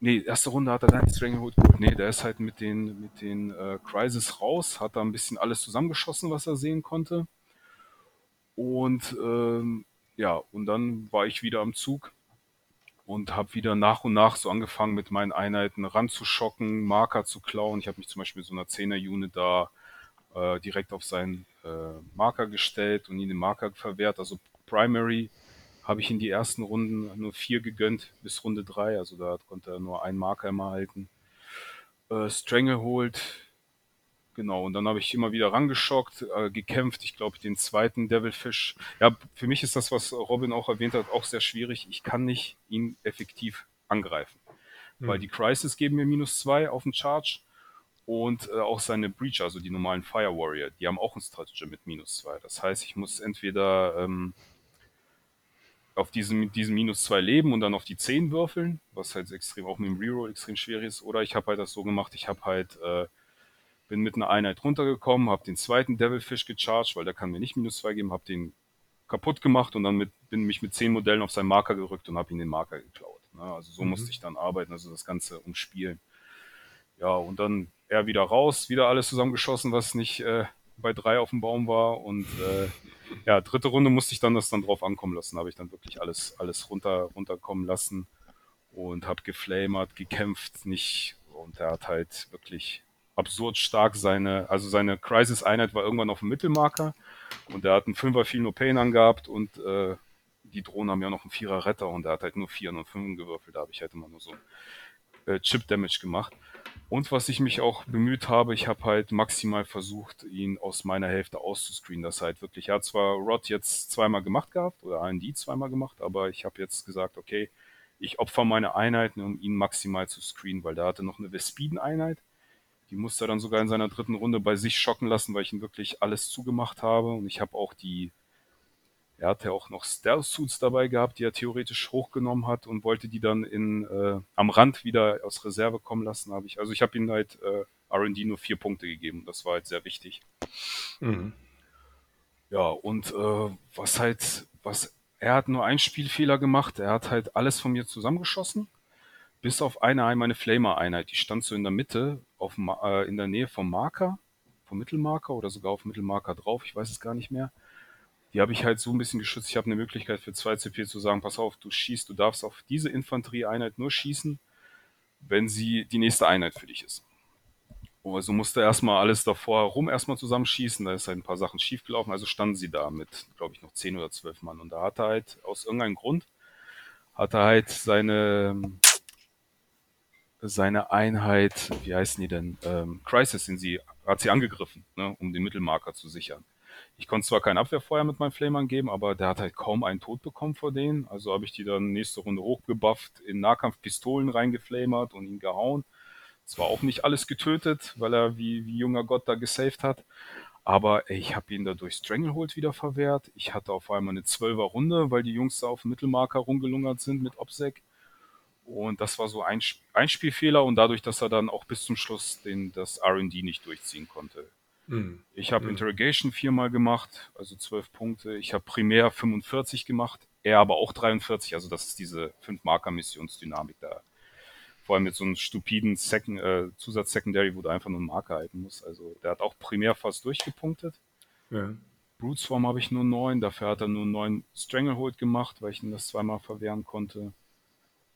nee, erste Runde hat er dann Stranglehold geholt. Nee, der ist halt mit den, mit den äh, Crisis raus, hat da ein bisschen alles zusammengeschossen, was er sehen konnte. Und ähm, ja, und dann war ich wieder am Zug und habe wieder nach und nach so angefangen, mit meinen Einheiten ranzuschocken, Marker zu klauen. Ich habe mich zum Beispiel mit so einer 10er-Unit da äh, direkt auf seinen äh, Marker gestellt und ihn den Marker verwehrt. Also Primary habe ich in die ersten Runden nur vier gegönnt bis Runde drei. Also da konnte er nur einen Marker immer halten. Äh, Stranglehold Genau, und dann habe ich immer wieder rangeschockt, äh, gekämpft. Ich glaube, den zweiten Devilfish. Ja, für mich ist das, was Robin auch erwähnt hat, auch sehr schwierig. Ich kann nicht ihn effektiv angreifen. Mhm. Weil die Crisis geben mir minus zwei auf den Charge und äh, auch seine Breach, also die normalen Fire Warrior, die haben auch ein Strategy mit minus zwei. Das heißt, ich muss entweder ähm, auf diesem, diesem minus zwei leben und dann auf die zehn würfeln, was halt extrem auch mit dem Reroll extrem schwierig ist, oder ich habe halt das so gemacht, ich habe halt äh, bin mit einer Einheit runtergekommen, habe den zweiten Devilfish gecharged, weil der kann mir nicht minus zwei geben, habe den kaputt gemacht und dann mit, bin mich mit zehn Modellen auf seinen Marker gerückt und habe ihn den Marker geklaut. Ne? Also so mhm. musste ich dann arbeiten, also das Ganze umspielen. Ja, und dann er wieder raus, wieder alles zusammengeschossen, was nicht äh, bei drei auf dem Baum war. Und äh, ja, dritte Runde musste ich dann das dann drauf ankommen lassen. Habe ich dann wirklich alles, alles runter, runterkommen lassen und habe geflamert, gekämpft, nicht. Und er hat halt wirklich absurd stark seine, also seine Crisis-Einheit war irgendwann auf dem Mittelmarker und er hat einen Fünfer viel No Pain angehabt und äh, die Drohnen haben ja noch einen Vierer Retter und er hat halt nur Vier und Fünf gewürfelt, da habe ich halt immer nur so äh, Chip-Damage gemacht. Und was ich mich auch bemüht habe, ich habe halt maximal versucht, ihn aus meiner Hälfte auszuscreenen. Das halt wirklich, er hat zwar Rod jetzt zweimal gemacht gehabt oder AND zweimal gemacht, aber ich habe jetzt gesagt, okay, ich opfer meine Einheiten, um ihn maximal zu screenen, weil da hatte noch eine Vespiden-Einheit die musste er dann sogar in seiner dritten Runde bei sich schocken lassen, weil ich ihn wirklich alles zugemacht habe. Und ich habe auch die, er hatte auch noch Stealth-Suits dabei gehabt, die er theoretisch hochgenommen hat und wollte die dann in, äh, am Rand wieder aus Reserve kommen lassen. Habe ich, also ich habe ihm halt äh, RD nur vier Punkte gegeben. Das war halt sehr wichtig. Mhm. Ja, und äh, was halt, was, er hat nur einen Spielfehler gemacht. Er hat halt alles von mir zusammengeschossen bis auf eine meine Flamer-Einheit. Die stand so in der Mitte, auf, äh, in der Nähe vom Marker, vom Mittelmarker oder sogar auf Mittelmarker drauf, ich weiß es gar nicht mehr. Die habe ich halt so ein bisschen geschützt. Ich habe eine Möglichkeit für 2 CP zu sagen, pass auf, du schießt, du darfst auf diese Infanterieeinheit nur schießen, wenn sie die nächste Einheit für dich ist. Also musste erstmal alles davor herum erstmal zusammenschießen, da ist halt ein paar Sachen schiefgelaufen, also standen sie da mit, glaube ich, noch 10 oder 12 Mann. Und da hat er halt aus irgendeinem Grund, hat er halt seine, seine Einheit, wie heißen die denn, ähm, Crisis, in sie, hat sie angegriffen, ne, um den Mittelmarker zu sichern. Ich konnte zwar kein Abwehrfeuer mit meinen Flamern geben, aber der hat halt kaum einen Tod bekommen vor denen. Also habe ich die dann nächste Runde hochgebufft, in Nahkampfpistolen reingeflamert und ihn gehauen. Zwar auch nicht alles getötet, weil er wie, wie junger Gott da gesaved hat. Aber ey, ich habe ihn dadurch Stranglehold wieder verwehrt. Ich hatte auf einmal eine Zwölfer Runde, weil die Jungs da auf dem Mittelmarker rumgelungert sind mit Obsec. Und das war so ein, ein Spielfehler und dadurch, dass er dann auch bis zum Schluss den, das RD nicht durchziehen konnte. Mhm. Ich habe mhm. Interrogation viermal gemacht, also zwölf Punkte. Ich habe Primär 45 gemacht, er aber auch 43. Also das ist diese fünf-Marker-Missionsdynamik da. Vor allem mit so einem stupiden Second, äh, Zusatz-Secondary, wo du einfach nur einen Marker halten musst. Also der hat auch primär fast durchgepunktet. Ja. Brute Swarm habe ich nur neun, dafür hat er nur neun Stranglehold gemacht, weil ich ihn das zweimal verwehren konnte.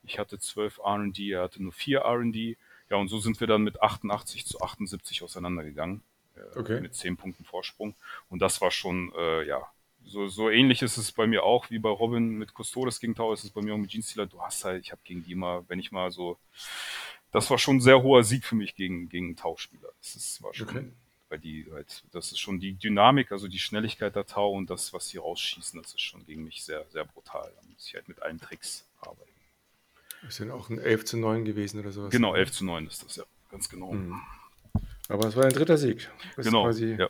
Ich hatte 12 RD, er hatte nur 4 RD. Ja, und so sind wir dann mit 88 zu 78 auseinandergegangen. Äh, okay. Mit 10 Punkten Vorsprung. Und das war schon, äh, ja, so, so ähnlich ist es bei mir auch wie bei Robin mit Custodes gegen Tau, ist es bei mir auch mit Jeans Du hast halt, ich habe gegen die immer, wenn ich mal so, das war schon ein sehr hoher Sieg für mich gegen, gegen Tau-Spieler. Das ist, war schon, okay. weil die halt, das ist schon die Dynamik, also die Schnelligkeit der Tau und das, was sie rausschießen, das ist schon gegen mich sehr, sehr brutal. Da muss ich halt mit allen Tricks arbeiten. Ist ja auch ein 11 zu 9 gewesen oder sowas. Genau, 11 zu 9 ist das, ja, ganz genau. Mhm. Aber es war ein dritter Sieg. Bist Genau, quasi ja.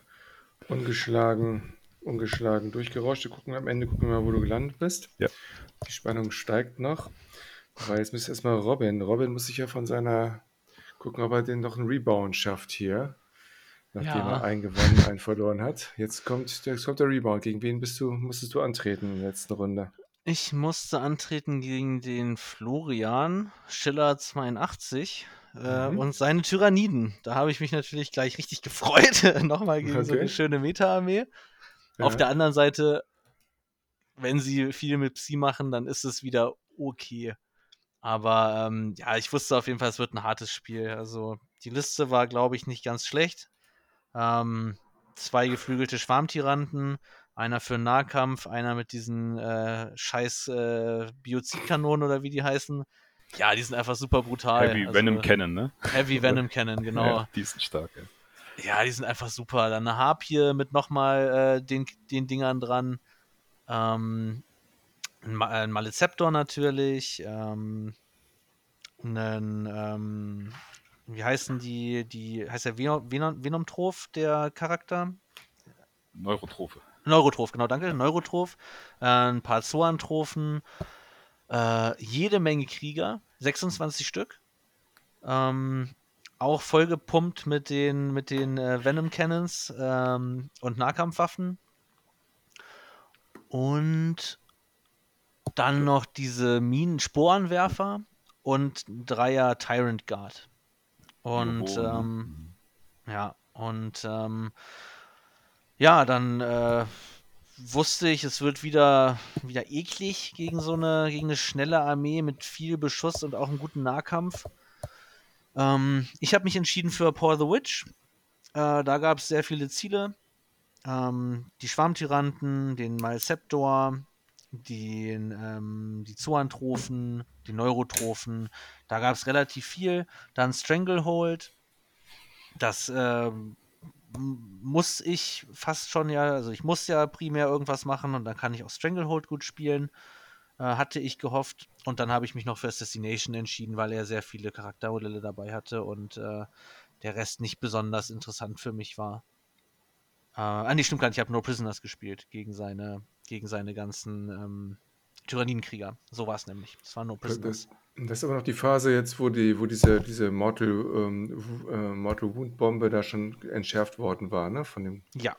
ungeschlagen, ungeschlagen durchgerauscht. Wir gucken am Ende, gucken wir mal, wo du gelandet bist. Ja. Die Spannung steigt noch. Weil jetzt müsste erstmal Robin. Robin muss sich ja von seiner gucken, ob er den noch einen Rebound schafft hier. Nachdem Ja. er einen gewonnen, einen verloren hat. Jetzt kommt, jetzt kommt der Rebound. Gegen wen bist du, musstest du antreten in der letzten Runde? Ich musste antreten gegen den Florian Schiller 82 äh, Mhm. und seine Tyranniden. Da habe ich mich natürlich gleich richtig gefreut. Nochmal gegen so Okay. eine schöne Meta-Armee. Auf Ja. der anderen Seite, wenn sie viel mit Psi machen, dann ist es wieder okay. Aber ähm, ja, ich wusste auf jeden Fall, es wird ein hartes Spiel. Also die Liste war, glaube ich, nicht ganz schlecht. Ähm, zwei geflügelte Schwarmtyranten, einer für Nahkampf, einer mit diesen äh, scheiß äh, Biozidkanonen oder wie die heißen. Ja, die sind einfach super brutal. Heavy Also, Venom Cannon, ne? Heavy Venom Cannon, genau. Ja, die sind stark, ja. Ja, die sind einfach super. Dann eine Harpie mit nochmal äh, den, den Dingern dran. Ähm, ein, Ma ein natürlich. Ähm, einen, ähm, wie heißen die, die, heißt der Venom, Venom, Venomtroph, der Charakter? Neurotrophe. Neurotroph, genau, danke. Neurotroph. Äh, ein paar Zoantrophen. Äh, jede Menge Krieger. 26 Stück. Ähm, auch vollgepumpt mit den, mit den äh, Venom Cannons ähm, und Nahkampfwaffen. Und dann noch diese Minensporenwerfer und ein Dreier Tyrant Guard. Und ähm, ja, und ähm, ja, dann äh, wusste ich, es wird wieder, wieder eklig gegen so eine, gegen eine schnelle Armee mit viel Beschuss und auch einem guten Nahkampf. Ähm, ich habe mich entschieden für Paul the Witch. Äh, da gab es sehr viele Ziele. Ähm, die Schwarmtyranten, den Malceptor, den, ähm, die Zoantrophen, die Neurotrophen. Da gab es relativ viel. Dann Stranglehold. Das ähm, muss ich fast schon ja, also ich muss ja primär irgendwas machen und dann kann ich auch Stranglehold gut spielen. Äh, hatte ich gehofft. Und dann habe ich mich noch für Assassination entschieden, weil er sehr viele Charaktermodelle dabei hatte und äh, der Rest nicht besonders interessant für mich war. Äh, ah, nee, stimmt gar nicht. Ich habe No Prisoners gespielt gegen seine, gegen seine ganzen ähm, Tyrannienkrieger. So war es nämlich. Das war No Prisoners. Das, das ist aber noch die Phase jetzt, wo die, wo diese, diese Mortal, ähm, äh, Mortal Wound Bombe da schon entschärft worden war, ne? Von dem. Ja,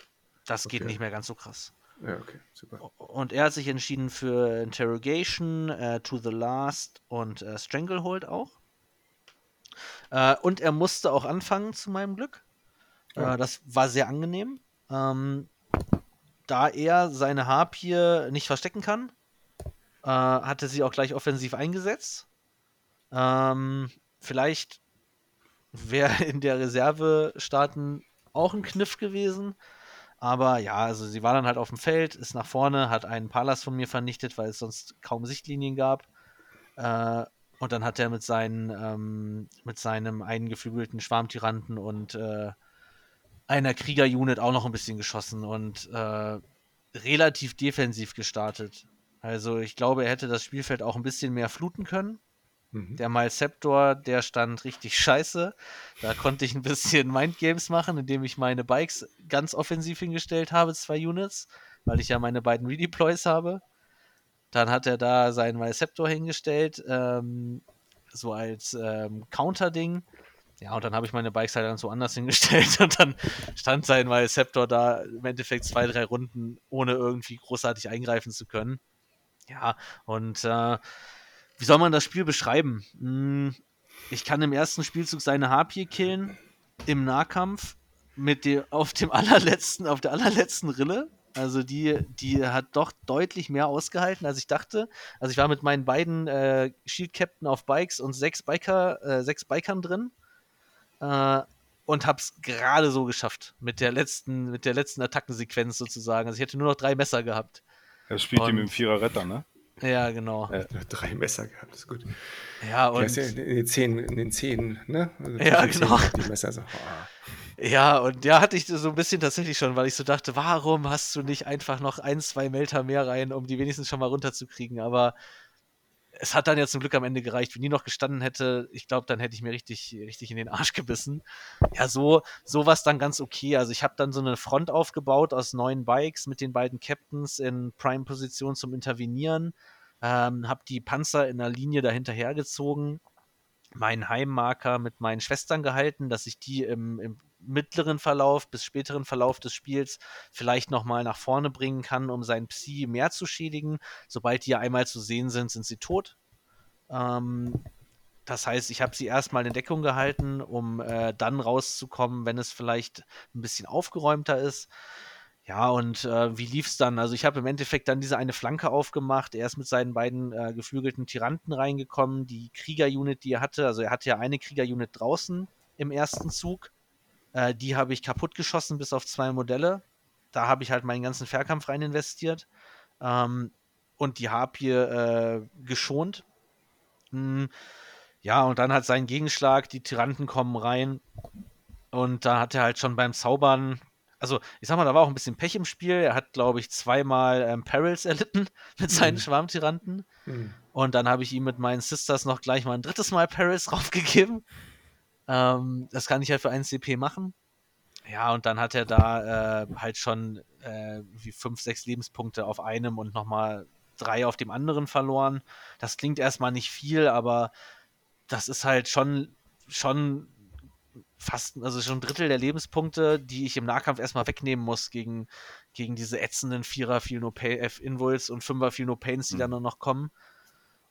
das geht Okay. nicht mehr ganz so krass. Ja, okay, super. Und er hat sich entschieden für Interrogation, äh, To the Last und äh, Stranglehold auch. Äh, und er musste auch anfangen, zu meinem Glück. Ja. Äh, das war sehr angenehm. Ähm, da er seine Harpie nicht verstecken kann, äh, hat er sie auch gleich offensiv eingesetzt. Ähm, vielleicht wäre in der Reserve starten auch ein Kniff gewesen. Aber ja, also sie war dann halt auf dem Feld, ist nach vorne, hat einen Palas von mir vernichtet, weil es sonst kaum Sichtlinien gab. Äh, und dann hat er mit, seinen, ähm, mit seinem einen geflügelten Schwarmtyranten und äh, einer Krieger-Unit auch noch ein bisschen geschossen und äh, relativ defensiv gestartet. Also ich glaube, er hätte das Spielfeld auch ein bisschen mehr fluten können. Mhm. Der Malceptor, der stand richtig scheiße. Da konnte ich ein bisschen Mindgames machen, indem ich meine Bikes ganz offensiv hingestellt habe, zwei Units, weil ich ja meine beiden Redeploys habe. Dann hat er da seinen Malceptor hingestellt, ähm, so als ähm, Counter-Ding. Ja, und dann habe ich meine Bikes halt dann so anders hingestellt und dann stand sein Malceptor da im Endeffekt zwei, drei Runden, ohne irgendwie großartig eingreifen zu können. Ja, und äh, wie soll man das Spiel beschreiben? Hm, ich kann im ersten Spielzug seine Harpie killen, im Nahkampf, mit dem, auf dem allerletzten, auf der allerletzten Rille. Also die, die hat doch deutlich mehr ausgehalten, als ich dachte. Also ich war mit meinen beiden äh, Shield Captain auf Bikes und sechs Biker, äh, sechs Bikern drin. Äh, und hab's gerade so geschafft. Mit der letzten, mit der letzten Attackensequenz sozusagen. Also ich hätte nur noch drei Messer gehabt. Er spielt Und- mit dem Vierer Retter, ne? Ja, genau. Er hat drei Messer gehabt, ist gut. Ja, und. ja in den Zehen, in den Zehen, ne? Also Ja, genau. Zähnen Die Messer so. ah. Ja, und ja, hatte ich so ein bisschen tatsächlich schon, weil ich so dachte, warum hast du nicht einfach noch ein, zwei Melter mehr rein, um die wenigstens schon mal runterzukriegen? Aber es hat dann ja zum Glück am Ende gereicht. Wenn die noch gestanden hätte, ich glaube, dann hätte ich mir richtig, richtig in den Arsch gebissen. Ja, so, so war es dann ganz okay. Also ich habe dann so eine Front aufgebaut aus neun Bikes mit den beiden Captains in Prime-Position zum Intervenieren. Ähm, habe die Panzer in der Linie dahinter gezogen, meinen Heimmarker mit meinen Schwestern gehalten, dass ich die im, im mittleren Verlauf bis späteren Verlauf des Spiels vielleicht nochmal nach vorne bringen kann, um seinen Psi mehr zu schädigen. Sobald die ja einmal zu sehen sind, sind sie tot. Ähm, das heißt, ich habe sie erstmal in Deckung gehalten, um äh, dann rauszukommen, wenn es vielleicht ein bisschen aufgeräumter ist. Ja, und äh, wie lief es dann? Also ich habe im Endeffekt dann diese eine Flanke aufgemacht. Er ist mit seinen beiden äh, geflügelten Tyranten reingekommen. Die Krieger-Unit, die er hatte, also er hatte ja eine Krieger-Unit draußen im ersten Zug. Äh, die habe ich kaputt geschossen, bis auf zwei Modelle. Da habe ich halt meinen ganzen Fährkampf rein investiert. Ähm, und die Harpie äh, geschont. Hm, ja, und dann hat sein Gegenschlag, die Tyranten kommen rein. Und da hat er halt schon beim Zaubern, also ich sag mal, da war auch ein bisschen Pech im Spiel. Er hat, glaube ich, zweimal ähm, Perils erlitten mit seinen mhm. Schwarmtyranten. Mhm. Und dann habe ich ihm mit meinen Sisters noch gleich mal ein drittes Mal Perils draufgegeben. Ähm, das kann ich halt für 1 CP machen. Ja, und dann hat er da äh, halt schon äh, wie fünf, sechs Lebenspunkte auf einem und nochmal drei auf dem anderen verloren. Das klingt erstmal nicht viel, aber das ist halt schon, schon fast, also schon ein Drittel der Lebenspunkte, die ich im Nahkampf erstmal wegnehmen muss gegen, gegen diese ätzenden Vierer Feel No Pay F Invuls und Fünfer Feel No Pains, die mhm. dann nur noch kommen.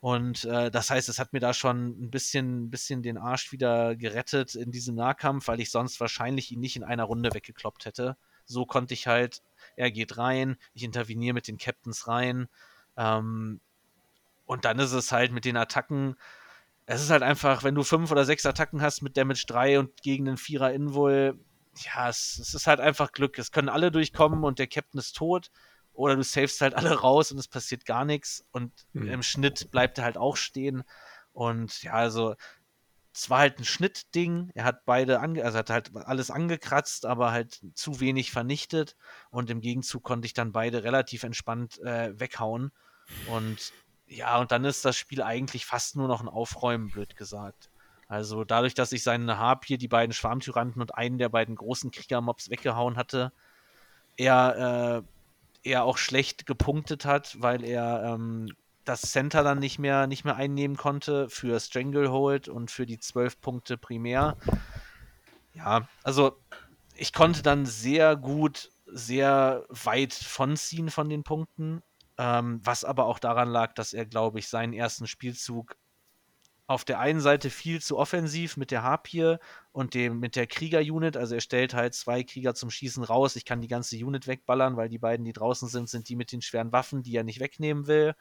Und äh, das heißt, es hat mir da schon ein bisschen, ein bisschen den Arsch wieder gerettet in diesem Nahkampf, weil ich sonst wahrscheinlich ihn nicht in einer Runde weggekloppt hätte. So konnte ich halt, er geht rein, ich interveniere mit den Captains rein. Ähm, und dann ist es halt mit den Attacken, es ist halt einfach, wenn du fünf oder sechs Attacken hast mit Damage 3 und gegen den Vierer Invul, ja, es, es ist halt einfach Glück. Es können alle durchkommen und der Captain ist tot oder du savest halt alle raus und es passiert gar nichts und mhm. im Schnitt bleibt er halt auch stehen. Und ja, also es war halt ein Schnittding. Er hat beide, ange also hat halt alles angekratzt, aber halt zu wenig vernichtet. Und im Gegenzug konnte ich dann beide relativ entspannt äh, weghauen. Und ja, und dann ist das Spiel eigentlich fast nur noch ein Aufräumen, blöd gesagt. Also dadurch, dass ich seine Harpie, die beiden Schwarmtyranten und einen der beiden großen Kriegermobs weggehauen hatte, er äh, er auch schlecht gepunktet hat, weil er ähm, das Center dann nicht mehr, nicht mehr einnehmen konnte für Stranglehold und für die zwölf Punkte primär. Ja, also ich konnte dann sehr gut, sehr weit von ziehen von den Punkten, ähm, was aber auch daran lag, dass er, glaube ich, seinen ersten Spielzug auf der einen Seite viel zu offensiv mit der Harpie und dem, mit der Krieger-Unit. Also er stellt halt zwei Krieger zum Schießen raus. Ich kann die ganze Unit wegballern, weil die beiden, die draußen sind, sind die mit den schweren Waffen, die er nicht wegnehmen will.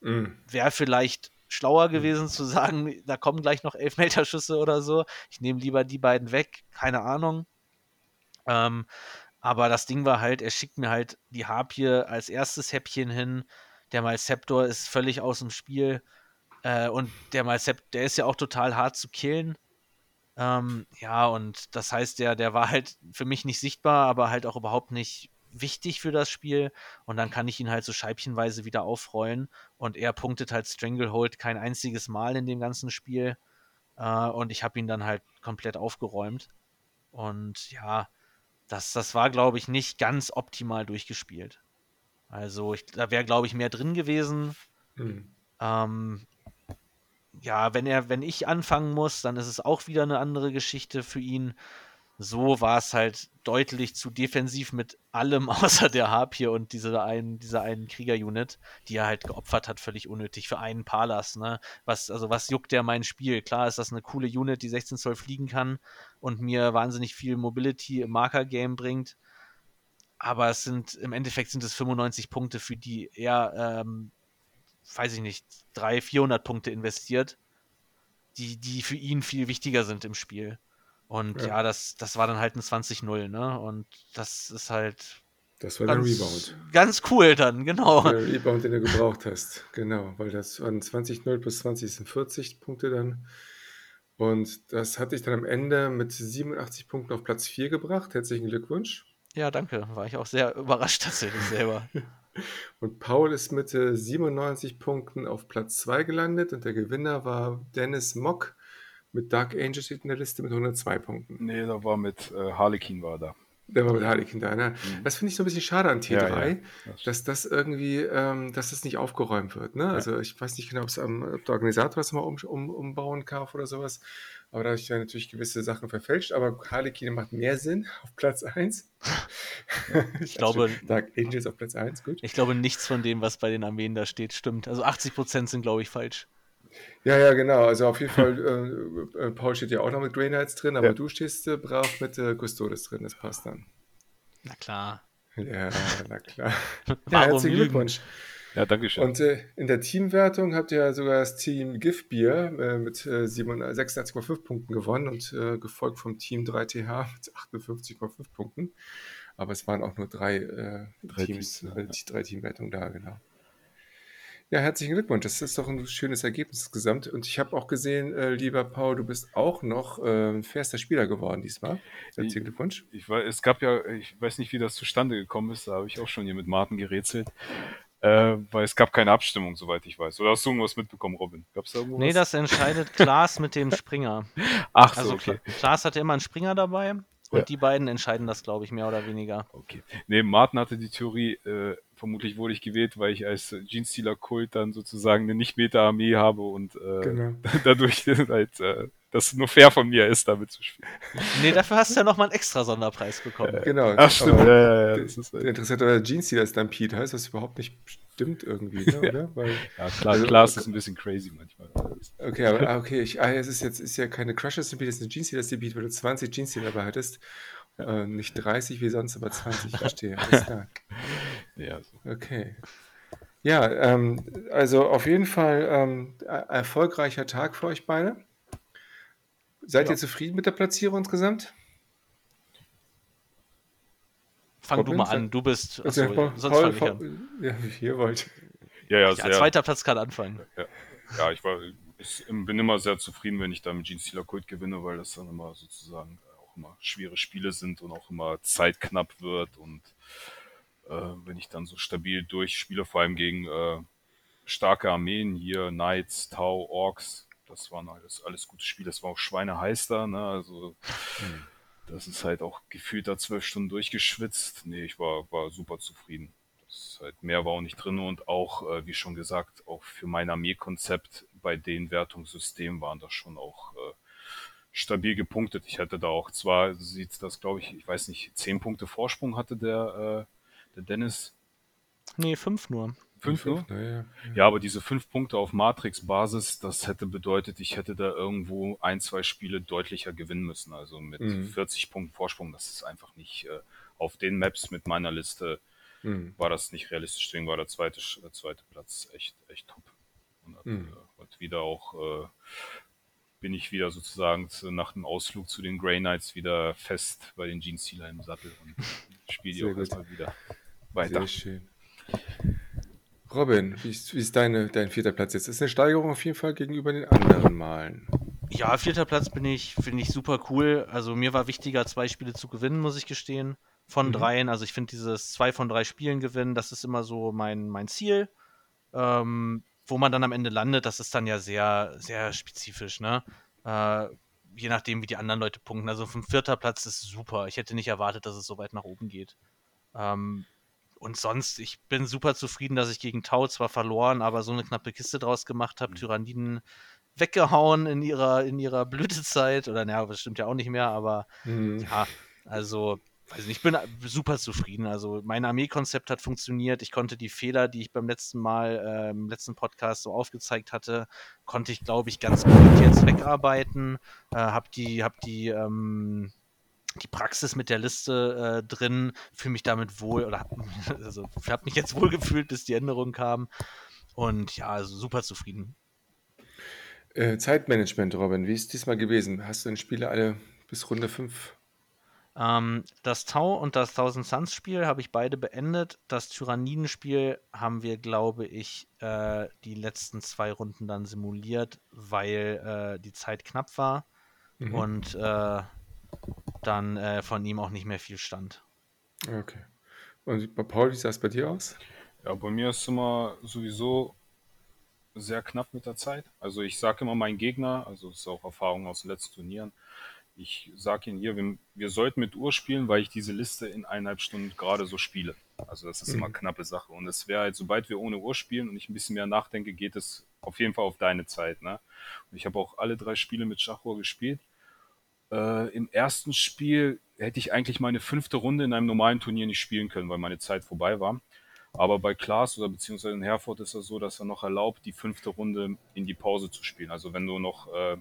Mhm. Wäre vielleicht schlauer mhm. gewesen zu sagen, da kommen gleich noch Elfmeterschüsse oder so. Ich nehme lieber die beiden weg, keine Ahnung. Ähm, aber das Ding war halt, er schickt mir halt die Harpie als erstes Häppchen hin. Der Malceptor ist völlig aus dem Spiel. Äh, und der Malcept, der ist ja auch total hart zu killen. Ähm, ja, und das heißt, der, der war halt für mich nicht sichtbar, aber halt auch überhaupt nicht wichtig für das Spiel. Und dann kann ich ihn halt so scheibchenweise wieder aufrollen. Und er punktet halt Stranglehold kein einziges Mal in dem ganzen Spiel. Äh, und ich habe ihn dann halt komplett aufgeräumt. Und ja, das, das war, glaube ich, nicht ganz optimal durchgespielt. Also, ich, da wäre, glaube ich, mehr drin gewesen. Mhm. Ähm, ja, wenn er, wenn ich anfangen muss, dann ist es auch wieder eine andere Geschichte für ihn. So war es halt deutlich zu defensiv mit allem außer der Harpie und dieser einen, dieser einen Krieger-Unit, die er halt geopfert hat, völlig unnötig für einen Palas, ne? Was, also was juckt der mein Spiel? Klar ist das eine coole Unit, die 16 Zoll fliegen kann und mir wahnsinnig viel Mobility im Marker-Game bringt. Aber es sind, im Endeffekt sind es 95 Punkte, für die er ähm, weiß ich nicht, 300, 400 Punkte investiert, die, die für ihn viel wichtiger sind im Spiel. Und ja, ja das, das war dann halt ein 20-0, ne? Und das ist halt. Das war ganz, der Rebound. Ganz cool dann, genau. Der Rebound, den du gebraucht hast, genau. Weil das waren 20-0 bis 20 sind 40 Punkte dann. Und das hatte ich dann am Ende mit 87 Punkten auf Platz 4 gebracht. Herzlichen Glückwunsch. Ja, danke. War ich auch sehr überrascht tatsächlich selber. Und Paul ist mit äh, 97 Punkten auf Platz 2 gelandet und der Gewinner war Dennis Mock mit Dark Angel steht in der Liste mit 102 Punkten. Nee, da war mit äh, Harlequin war da. Der war mit Harlequin da, ne? Mhm. Das finde ich so ein bisschen schade an T3, Ja, ja, das dass das irgendwie, ähm, dass das nicht aufgeräumt wird, ne? Also ich weiß nicht genau, am, ob der Organisator das mal um, um, umbauen darf oder sowas. Aber da habe ich ja natürlich gewisse Sachen verfälscht. Aber Harlequin macht mehr Sinn auf Platz 1. Ich glaube- Dark Angels auf Platz 1, gut. Ich glaube, nichts von dem, was bei den Armeen da steht, stimmt. Also 80% sind, glaube ich, falsch. Ja, ja, genau. Also auf jeden Fall, äh, äh, Paul steht ja auch noch mit Grey Knights drin, aber Ja. du stehst äh, brav mit äh, Custodes drin, das passt dann. Na klar. Ja, na klar. Ja, herzlichen lügen? Glückwunsch. Ja, danke schön. Und äh, in der Teamwertung habt ihr ja sogar das Team Giftbier äh, mit äh, 87 86,5 Punkten gewonnen und äh, gefolgt vom Team 3TH mit 58,5 Punkten. Aber es waren auch nur drei, äh, Drei Teams, Teams, äh, die drei Teamwertungen da, genau. Ja, herzlichen Glückwunsch. Das ist doch ein schönes Ergebnis insgesamt. Und ich habe auch gesehen, äh, lieber Paul, du bist auch noch äh, fährster Spieler geworden diesmal. Herzlichen Glückwunsch. Ich weiß, es gab ja, ich weiß nicht, wie das zustande gekommen ist, da habe ich auch schon hier mit Martin gerätselt. Äh, weil es gab keine Abstimmung, soweit ich weiß. Oder hast du irgendwas mitbekommen, Robin? Gab es da irgendwas? Nee, das entscheidet Klaas mit dem Springer. Ach so, Also okay. Kla- Klaas hatte immer einen Springer dabei und Ja. die beiden entscheiden das, glaube ich, mehr oder weniger. Okay. Nee, Martin hatte die Theorie, äh, vermutlich wurde ich gewählt, weil ich als äh, Jeans-Stealer-Kult dann sozusagen eine Nicht-Meta-Armee habe und äh, Genau. dadurch halt, äh, das nur fair von mir ist, damit zu spielen. Nee, dafür hast du ja nochmal einen extra Sonderpreis bekommen. Genau. Ach, stimmt. aber Ja, ja, ja, der- das ist, der äh, interessante Jeans, die das Stampede heißt, was überhaupt nicht stimmt irgendwie, ne, oder? Weil, ja, klar, Also- klar, es ist ein bisschen crazy manchmal. okay, aber ah, okay, ich, ah, es ist jetzt ist ja keine Crusher Stampede, es ist eine Jeans, das Stampede, weil du 20 Jeans dabei hattest. Äh, nicht 30 wie sonst, aber 20, verstehe. Alles klar. Ja, so. Okay. Ja, ähm, also auf jeden Fall ähm, er- erfolgreicher Tag für euch beide. Seid Ja. ihr zufrieden mit der Platzierung insgesamt? Fang du Robin, mal an, du bist. Achso, Paul- sonst Paul- fange ich an. Paul- Ja, wie ihr wollt. ja, ja, Ja, sehr. zweiter Platz kann anfangen. Ja, ich war, ich bin immer sehr zufrieden, wenn ich da mit Gene Stealer Kult gewinne, weil das dann immer sozusagen auch immer schwere Spiele sind und auch immer zeitknapp wird und äh, wenn ich dann so stabil durchspiele, vor allem gegen äh, starke Armeen hier, Knights, Tau, Orks, das waren alles, alles gute Spiele. Das war auch schweineheiß da, ne? Also das ist halt auch gefühlt da zwölf Stunden durchgeschwitzt. Nee, ich war, war super zufrieden. Halt, mehr war auch nicht drin und auch, äh, wie schon gesagt, auch für mein Armeekonzept bei den Wertungssystemen waren das schon auch äh, stabil gepunktet. Ich hatte da auch zwar, sieht das glaube ich, ich weiß nicht, zehn Punkte Vorsprung hatte der, äh, der Dennis. Nee, fünf nur. Fünf nur? Naja. Ja, aber diese fünf Punkte auf Matrix-Basis, das hätte bedeutet, ich hätte da irgendwo ein, zwei Spiele deutlicher gewinnen müssen. Also mit Mhm. 40 Punkten Vorsprung, das ist einfach nicht äh, auf den Maps mit meiner Liste Hm. war das nicht realistisch. Deswegen war der zweite, der zweite Platz echt, echt top. Und, hat, Mhm. äh, und wieder auch äh, bin ich wieder sozusagen zu, nach dem Ausflug zu den Grey Knights wieder fest bei den Jeans Stealer im Sattel und spiele die auch erstmal wieder weiter. Sehr schön. Robin, wie ist, wie ist deine, dein vierter Platz jetzt? Ist eine Steigerung auf jeden Fall gegenüber den anderen Malen. Ja, vierter Platz bin ich, finde ich super cool. Also mir war wichtiger, zwei Spiele zu gewinnen, muss ich gestehen. Von Mhm. dreien. Also ich finde dieses zwei von drei Spielen gewinnen, das ist immer so mein, mein Ziel. Ähm, wo man dann am Ende landet, das ist dann ja sehr, sehr spezifisch, ne? Äh, je nachdem, wie die anderen Leute punkten. Also vom vierter Platz ist super. Ich hätte nicht erwartet, dass es so weit nach oben geht. Ähm, und sonst, ich bin super zufrieden, dass ich gegen Tau zwar verloren, aber so eine knappe Kiste draus gemacht habe. Tyranniden weggehauen in ihrer, in ihrer Blütezeit. Oder naja, das stimmt ja auch nicht mehr, aber Hm. ja, also, weiß nicht, ich bin super zufrieden. Also, mein Armeekonzept hat funktioniert. Ich konnte die Fehler, die ich beim letzten Mal, äh, im letzten Podcast so aufgezeigt hatte, konnte ich, glaube ich, ganz gut jetzt wegarbeiten. Äh, hab die, hab die, ähm, die Praxis mit der Liste äh, drin, fühle mich damit wohl oder hab, also habe mich jetzt wohl gefühlt, bis die Änderung kam. Und ja, also super zufrieden. Äh, Zeitmanagement, Robin, wie ist diesmal gewesen? Hast du den Spiele alle bis Runde 5? Ähm, das Tau und das Thousand Suns Spiel habe ich beide beendet. Das Tyranniden-Spiel haben wir, glaube ich, äh, die letzten zwei Runden dann simuliert, weil äh, die Zeit knapp war Mhm. und äh, dann äh, von ihm auch nicht mehr viel stand. Okay. Und bei Paul, wie sah es bei dir aus? Ja, bei mir ist immer sowieso sehr knapp mit der Zeit. Also ich sage immer meinen Gegner, also das ist auch Erfahrung aus den letzten Turnieren, ich sage Ihnen hier, wir, wir, sollten mit Uhr spielen, weil ich diese Liste in eineinhalb Stunden gerade so spiele. Also das ist mhm. immer knappe Sache. Und es wäre halt, sobald wir ohne Uhr spielen und ich ein bisschen mehr nachdenke, geht es auf jeden Fall auf deine Zeit. Ne? Und ich habe auch alle drei Spiele mit Schachuhr gespielt. Äh, Im ersten Spiel hätte ich eigentlich meine fünfte Runde in einem normalen Turnier nicht spielen können, weil meine Zeit vorbei war. Aber bei Klaas oder beziehungsweise in Herford ist es so, dass er noch erlaubt, die fünfte Runde in die Pause zu spielen. Also wenn du noch äh,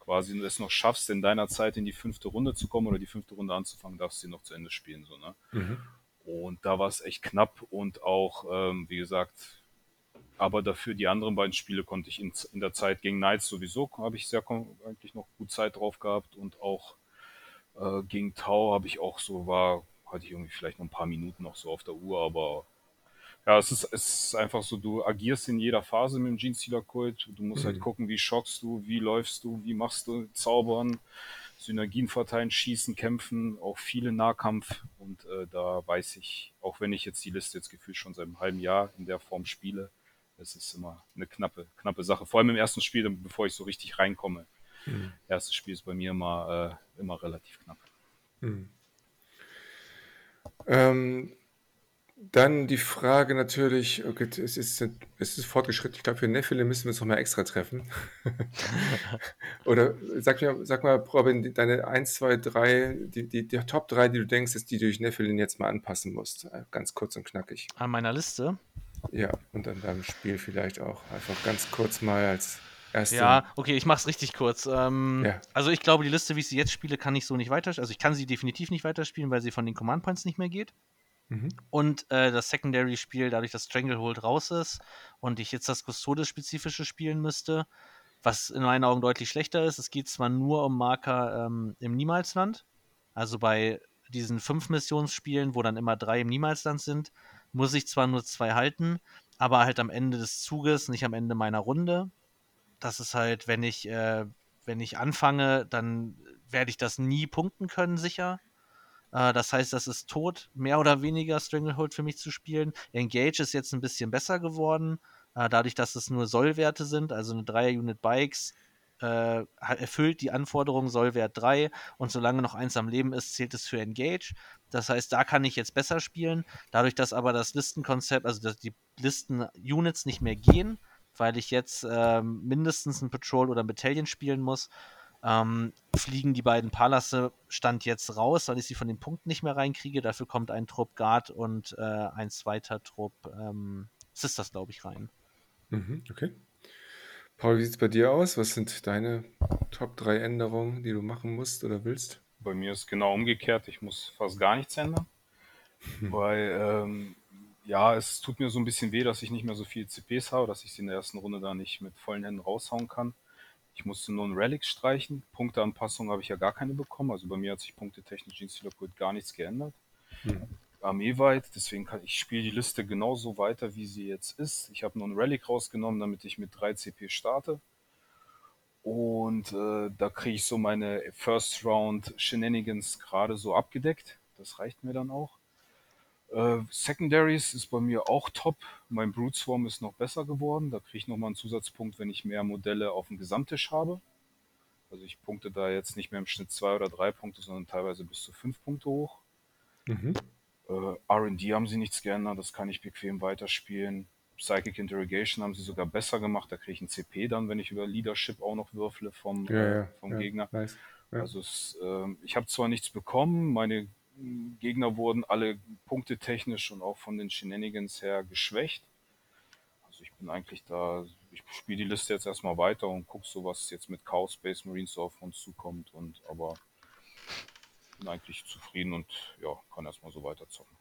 quasi es noch schaffst, in deiner Zeit in die fünfte Runde zu kommen oder die fünfte Runde anzufangen, darfst du sie noch zu Ende spielen. So, ne? Mhm. Und da war es echt knapp und auch, ähm, wie gesagt, aber dafür die anderen beiden Spiele konnte ich in, in der Zeit gegen Knights sowieso, habe ich sehr eigentlich noch gut Zeit drauf gehabt und auch äh, gegen Tau habe ich auch so, war, hatte ich irgendwie vielleicht noch ein paar Minuten noch so auf der Uhr, aber ja, es ist, es ist einfach so, du agierst in jeder Phase mit dem Gene Stealer Kult. Du musst halt mhm. halt gucken, wie schockst du, wie läufst du, wie machst du Zaubern, Synergien verteilen, schießen, kämpfen, auch viele Nahkampf. Und äh, da weiß ich, auch wenn ich jetzt die Liste jetzt gefühlt schon seit einem halben Jahr in der Form spiele, es ist immer eine knappe, knappe Sache. Vor allem im ersten Spiel, bevor ich so richtig reinkomme. Mhm. Erstes Spiel ist bei mir immer, äh, immer relativ knapp. Mhm. Ähm, dann die Frage natürlich, okay, es ist, es ist fortgeschritten. Ich glaube, für Nephilim müssen wir uns nochmal extra treffen. Oder sag mir, sag mal, Robin, deine 1, 2, 3, die, die, die Top 3, die du denkst, ist die du durch Nephilim jetzt mal anpassen musst. Äh, ganz kurz und knackig. An meiner Liste? Ja, und an deinem Spiel vielleicht auch. Einfach ganz kurz mal als erste. Ja, okay, ich mach's richtig kurz. Ähm, ja. Also ich glaube, die Liste, wie ich sie jetzt spiele, kann ich so nicht weiter. Also ich kann sie definitiv nicht weiterspielen, weil sie von den Command Points nicht mehr geht. Mhm. Und äh, das Secondary-Spiel, dadurch, dass Stranglehold raus ist und ich jetzt das Custodes-spezifische spielen müsste, was in meinen Augen deutlich schlechter ist. Es geht zwar nur um Marker ähm, im Niemalsland, also bei diesen fünf Missionsspielen, wo dann immer drei im Niemalsland sind, muss ich zwar nur zwei halten, aber halt am Ende des Zuges, nicht am Ende meiner Runde. Das ist halt, wenn ich, äh, wenn ich anfange, dann werde ich das nie punkten können, sicher. Äh, das heißt, das ist tot, mehr oder weniger Stranglehold für mich zu spielen. Engage ist jetzt ein bisschen besser geworden, äh, dadurch, dass es nur Sollwerte sind, also eine 3-Unit Bikes. Äh, erfüllt die Anforderung Sollwert 3 und solange noch eins am Leben ist, zählt es für Engage. Das heißt, da kann ich jetzt besser spielen. Dadurch, dass aber das Listenkonzept, also dass die Listen-Units nicht mehr gehen, weil ich jetzt äh, mindestens ein Patrol oder ein Battalion spielen muss, ähm, fliegen die beiden Palace Stand jetzt raus, weil ich sie von den Punkten nicht mehr reinkriege. Dafür kommt ein Trupp Guard und äh, ein zweiter Trupp ähm, Sisters, glaube ich, rein. Mhm, okay. Paul, wie sieht es bei dir aus? Was sind deine Top 3 Änderungen, die du machen musst oder willst? Bei mir ist genau umgekehrt. Ich muss fast gar nichts ändern. Hm. Weil, ähm, ja, es tut mir so ein bisschen weh, dass ich nicht mehr so viele CPs habe, dass ich sie in der ersten Runde da nicht mit vollen Händen raushauen kann. Ich musste nur ein Relic streichen. Punkteanpassung habe ich ja gar keine bekommen. Also bei mir hat sich punktetechnisch in Steeler gar nichts geändert. Hm. Armeeweit, deswegen kann ich spiele die Liste genauso weiter, wie sie jetzt ist. Ich habe nur ein Relic rausgenommen, damit ich mit 3 CP starte. Und äh, da kriege ich so meine First Round Shenanigans gerade so abgedeckt. Das reicht mir dann auch. Äh, Secondaries ist bei mir auch top. Mein Brute Swarm ist noch besser geworden. Da kriege ich nochmal einen Zusatzpunkt, wenn ich mehr Modelle auf dem Gesamttisch habe. Also ich punkte da jetzt nicht mehr im Schnitt zwei oder drei Punkte, sondern teilweise bis zu fünf Punkte hoch. Mhm. Äh, RD haben sie nichts geändert, das kann ich bequem weiterspielen. Psychic Interrogation haben sie sogar besser gemacht. Da kriege ich ein CP dann, wenn ich über Leadership auch noch würfle vom, ja, äh, vom ja, Gegner. Nice. Ja. Also es, äh, ich habe zwar nichts bekommen, meine Gegner wurden alle punktetechnisch und auch von den Shenanigans her geschwächt. Also ich bin eigentlich da, ich spiele die Liste jetzt erstmal weiter und gucke so, was jetzt mit Chaos Space Marines auf uns zukommt. Und aber bin eigentlich zufrieden und ja, kann erstmal so weiter zocken.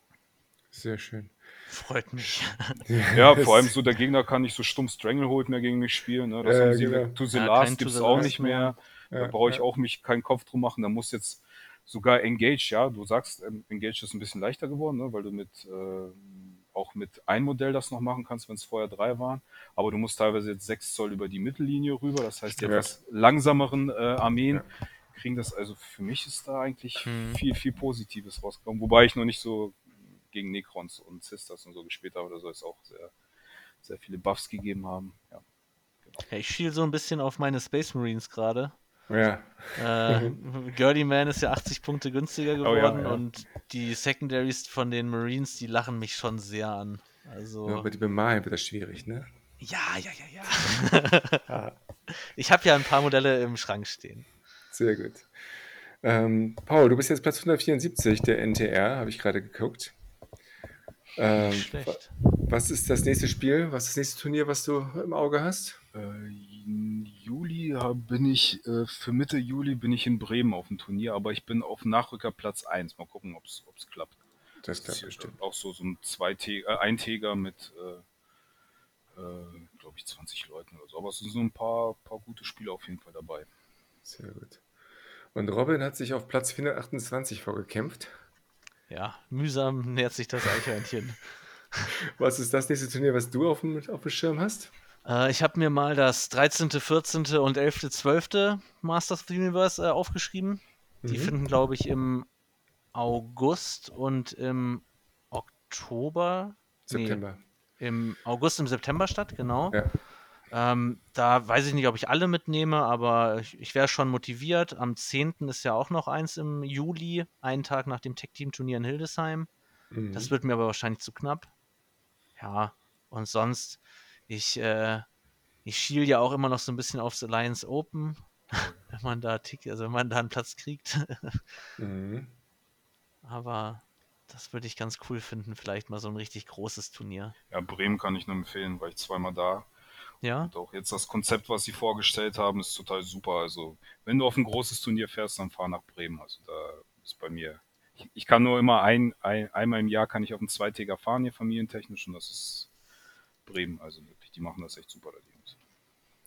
Sehr schön. Freut mich. Ja, vor allem so der Gegner kann nicht so stumm Stranglehold mehr gegen mich spielen. Ne? Das äh, haben sie genau. mit Tuselas ja, gibt es auch nicht mehr. Ja, da brauche ich ja. auch mich keinen Kopf drum machen. Da muss jetzt sogar Engage, ja, du sagst, ähm, Engage ist ein bisschen leichter geworden, ne, weil du mit äh, auch mit ein Modell das noch machen kannst, wenn es vorher drei waren. Aber du musst teilweise jetzt sechs Zoll über die Mittellinie rüber. Das heißt, die ja. etwas langsameren äh, Armeen ja. kriegen das. Also für mich ist da eigentlich hm. viel, viel Positives rausgekommen. Wobei ich noch nicht so gegen Necrons und Sisters und so gespielt habe, da soll es auch sehr, sehr viele Buffs gegeben haben. Ja, genau. ja ich schiel so ein bisschen auf meine Space Marines gerade. Ja. Äh, Girly Man ist ja 80 Punkte günstiger geworden oh, ja, ja. und die Secondaries von den Marines, die lachen mich schon sehr an. Also, ja, aber die bemalen wird das schwierig, ne? Ja, ja, ja, ja. ich habe ja ein paar Modelle im Schrank stehen. Sehr gut. Ähm, Paul, du bist jetzt Platz 174 der NTR, habe ich gerade geguckt. Ähm, schlecht. Was ist das nächste Spiel? Was ist das nächste Turnier, was du im Auge hast? Äh, in Juli bin ich, äh, für Mitte Juli bin ich in Bremen auf dem Turnier, aber ich bin auf Nachrücker Platz 1. Mal gucken, ob es klappt. Das klappt bestimmt. Auch so, so ein Zweitäger, äh, Eintäger mit, äh, äh glaube ich, 20 Leuten oder so. Aber es sind so ein paar, paar gute Spiele auf jeden Fall dabei. Sehr gut. Und Robin hat sich auf Platz 428 vorgekämpft. Ja, mühsam nähert sich das Eichhörnchen. was ist das nächste Turnier, was du auf dem, auf dem Schirm hast? Äh, ich habe mir mal das 13., 14. und 11., 12. Masters of the Universe äh, aufgeschrieben. Mhm. Die finden, glaube ich, im August und im Oktober. September. Nee, Im August, im September statt, genau. Ja. Ähm, da weiß ich nicht, ob ich alle mitnehme, aber ich, ich wäre schon motiviert. Am 10. ist ja auch noch eins im Juli, einen Tag nach dem Tech-Team-Turnier in Hildesheim. Mhm. Das wird mir aber wahrscheinlich zu knapp. Ja, und sonst, ich, äh, ich schiel ja auch immer noch so ein bisschen aufs Alliance Open, wenn man da also wenn man da einen Platz kriegt. mhm. Aber das würde ich ganz cool finden, vielleicht mal so ein richtig großes Turnier. Ja, Bremen kann ich nur empfehlen, weil ich zweimal da ja. Und auch jetzt das Konzept, was sie vorgestellt haben, ist total super. Also, wenn du auf ein großes Turnier fährst, dann fahr nach Bremen. Also, da ist bei mir. Ich, ich kann nur immer ein, ein, einmal im Jahr kann ich auf einen Zweitäger fahren, hier familientechnisch, und das ist Bremen. Also wirklich, die machen das echt super, da die Jungs.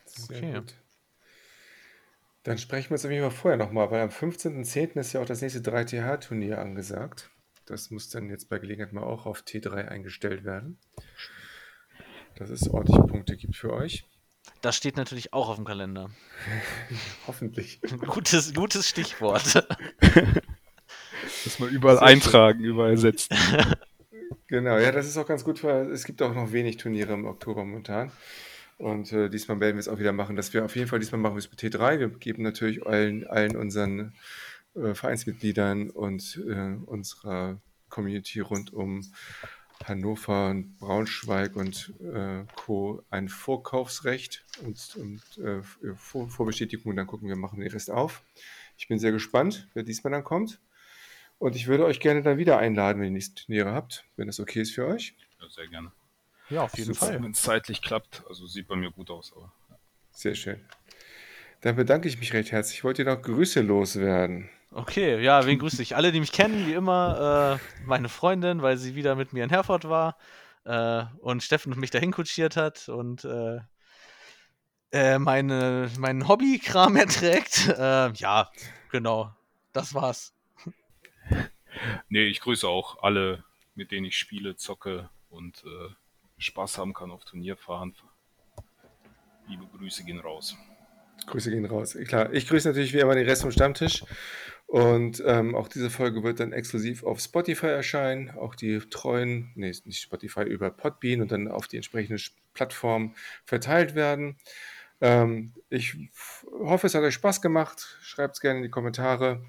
Sehr okay. gut. Dann sprechen wir uns auf jeden Fall vorher nochmal, weil am 15.10. ist ja auch das nächste 3TH-Turnier angesagt. Das muss dann jetzt bei Gelegenheit mal auch auf T3 eingestellt werden dass es ordentlich Punkte gibt für euch. Das steht natürlich auch auf dem Kalender. Hoffentlich. Gutes, gutes Stichwort. Dass man überall Sehr eintragen, schön. überall setzen. Genau, ja, das ist auch ganz gut, weil es gibt auch noch wenig Turniere im Oktober momentan. Und äh, diesmal werden wir es auch wieder machen, dass wir auf jeden Fall diesmal machen wir es mit T3. Wir geben natürlich allen, allen unseren äh, Vereinsmitgliedern und äh, unserer Community rund um Hannover, Braunschweig und äh, Co. ein Vorkaufsrecht und, und äh, Vor Vorbestätigung. Dann gucken wir, machen den Rest auf. Ich bin sehr gespannt, wer diesmal dann kommt. Und ich würde euch gerne dann wieder einladen, wenn ihr nächste Turniere habt, wenn das okay ist für euch. Ja, sehr gerne. Ja, auf jeden Fall. Wenn es zeitlich klappt, also sieht bei mir gut aus. Aber, ja. Sehr schön. Dann bedanke ich mich recht herzlich. Ich wollte noch Grüße loswerden. Okay, ja, wen grüße ich? Alle, die mich kennen, wie immer. Äh, meine Freundin, weil sie wieder mit mir in Herford war äh, und Steffen mich dahin kutschiert hat und äh, äh meine, meinen Hobbykram erträgt. Äh, ja, genau. Das war's. Nee, ich grüße auch alle, mit denen ich spiele, zocke und äh, Spaß haben kann auf Turnierfahren. Liebe Grüße gehen raus. Grüße gehen raus. Klar, ich grüße natürlich wie immer den Rest vom Stammtisch. Und ähm, auch diese Folge wird dann exklusiv auf Spotify erscheinen. Auch die treuen, nee, nicht Spotify, über Podbean und dann auf die entsprechenden Plattformen verteilt werden. Ähm, ich hoffe, es hat euch Spaß gemacht. Schreibt es gerne in die Kommentare,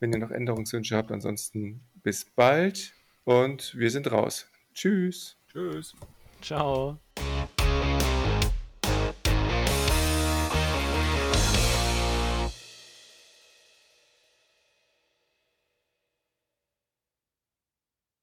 wenn ihr noch Änderungswünsche habt. Ansonsten bis bald und wir sind raus. Tschüss. Tschüss. Ciao.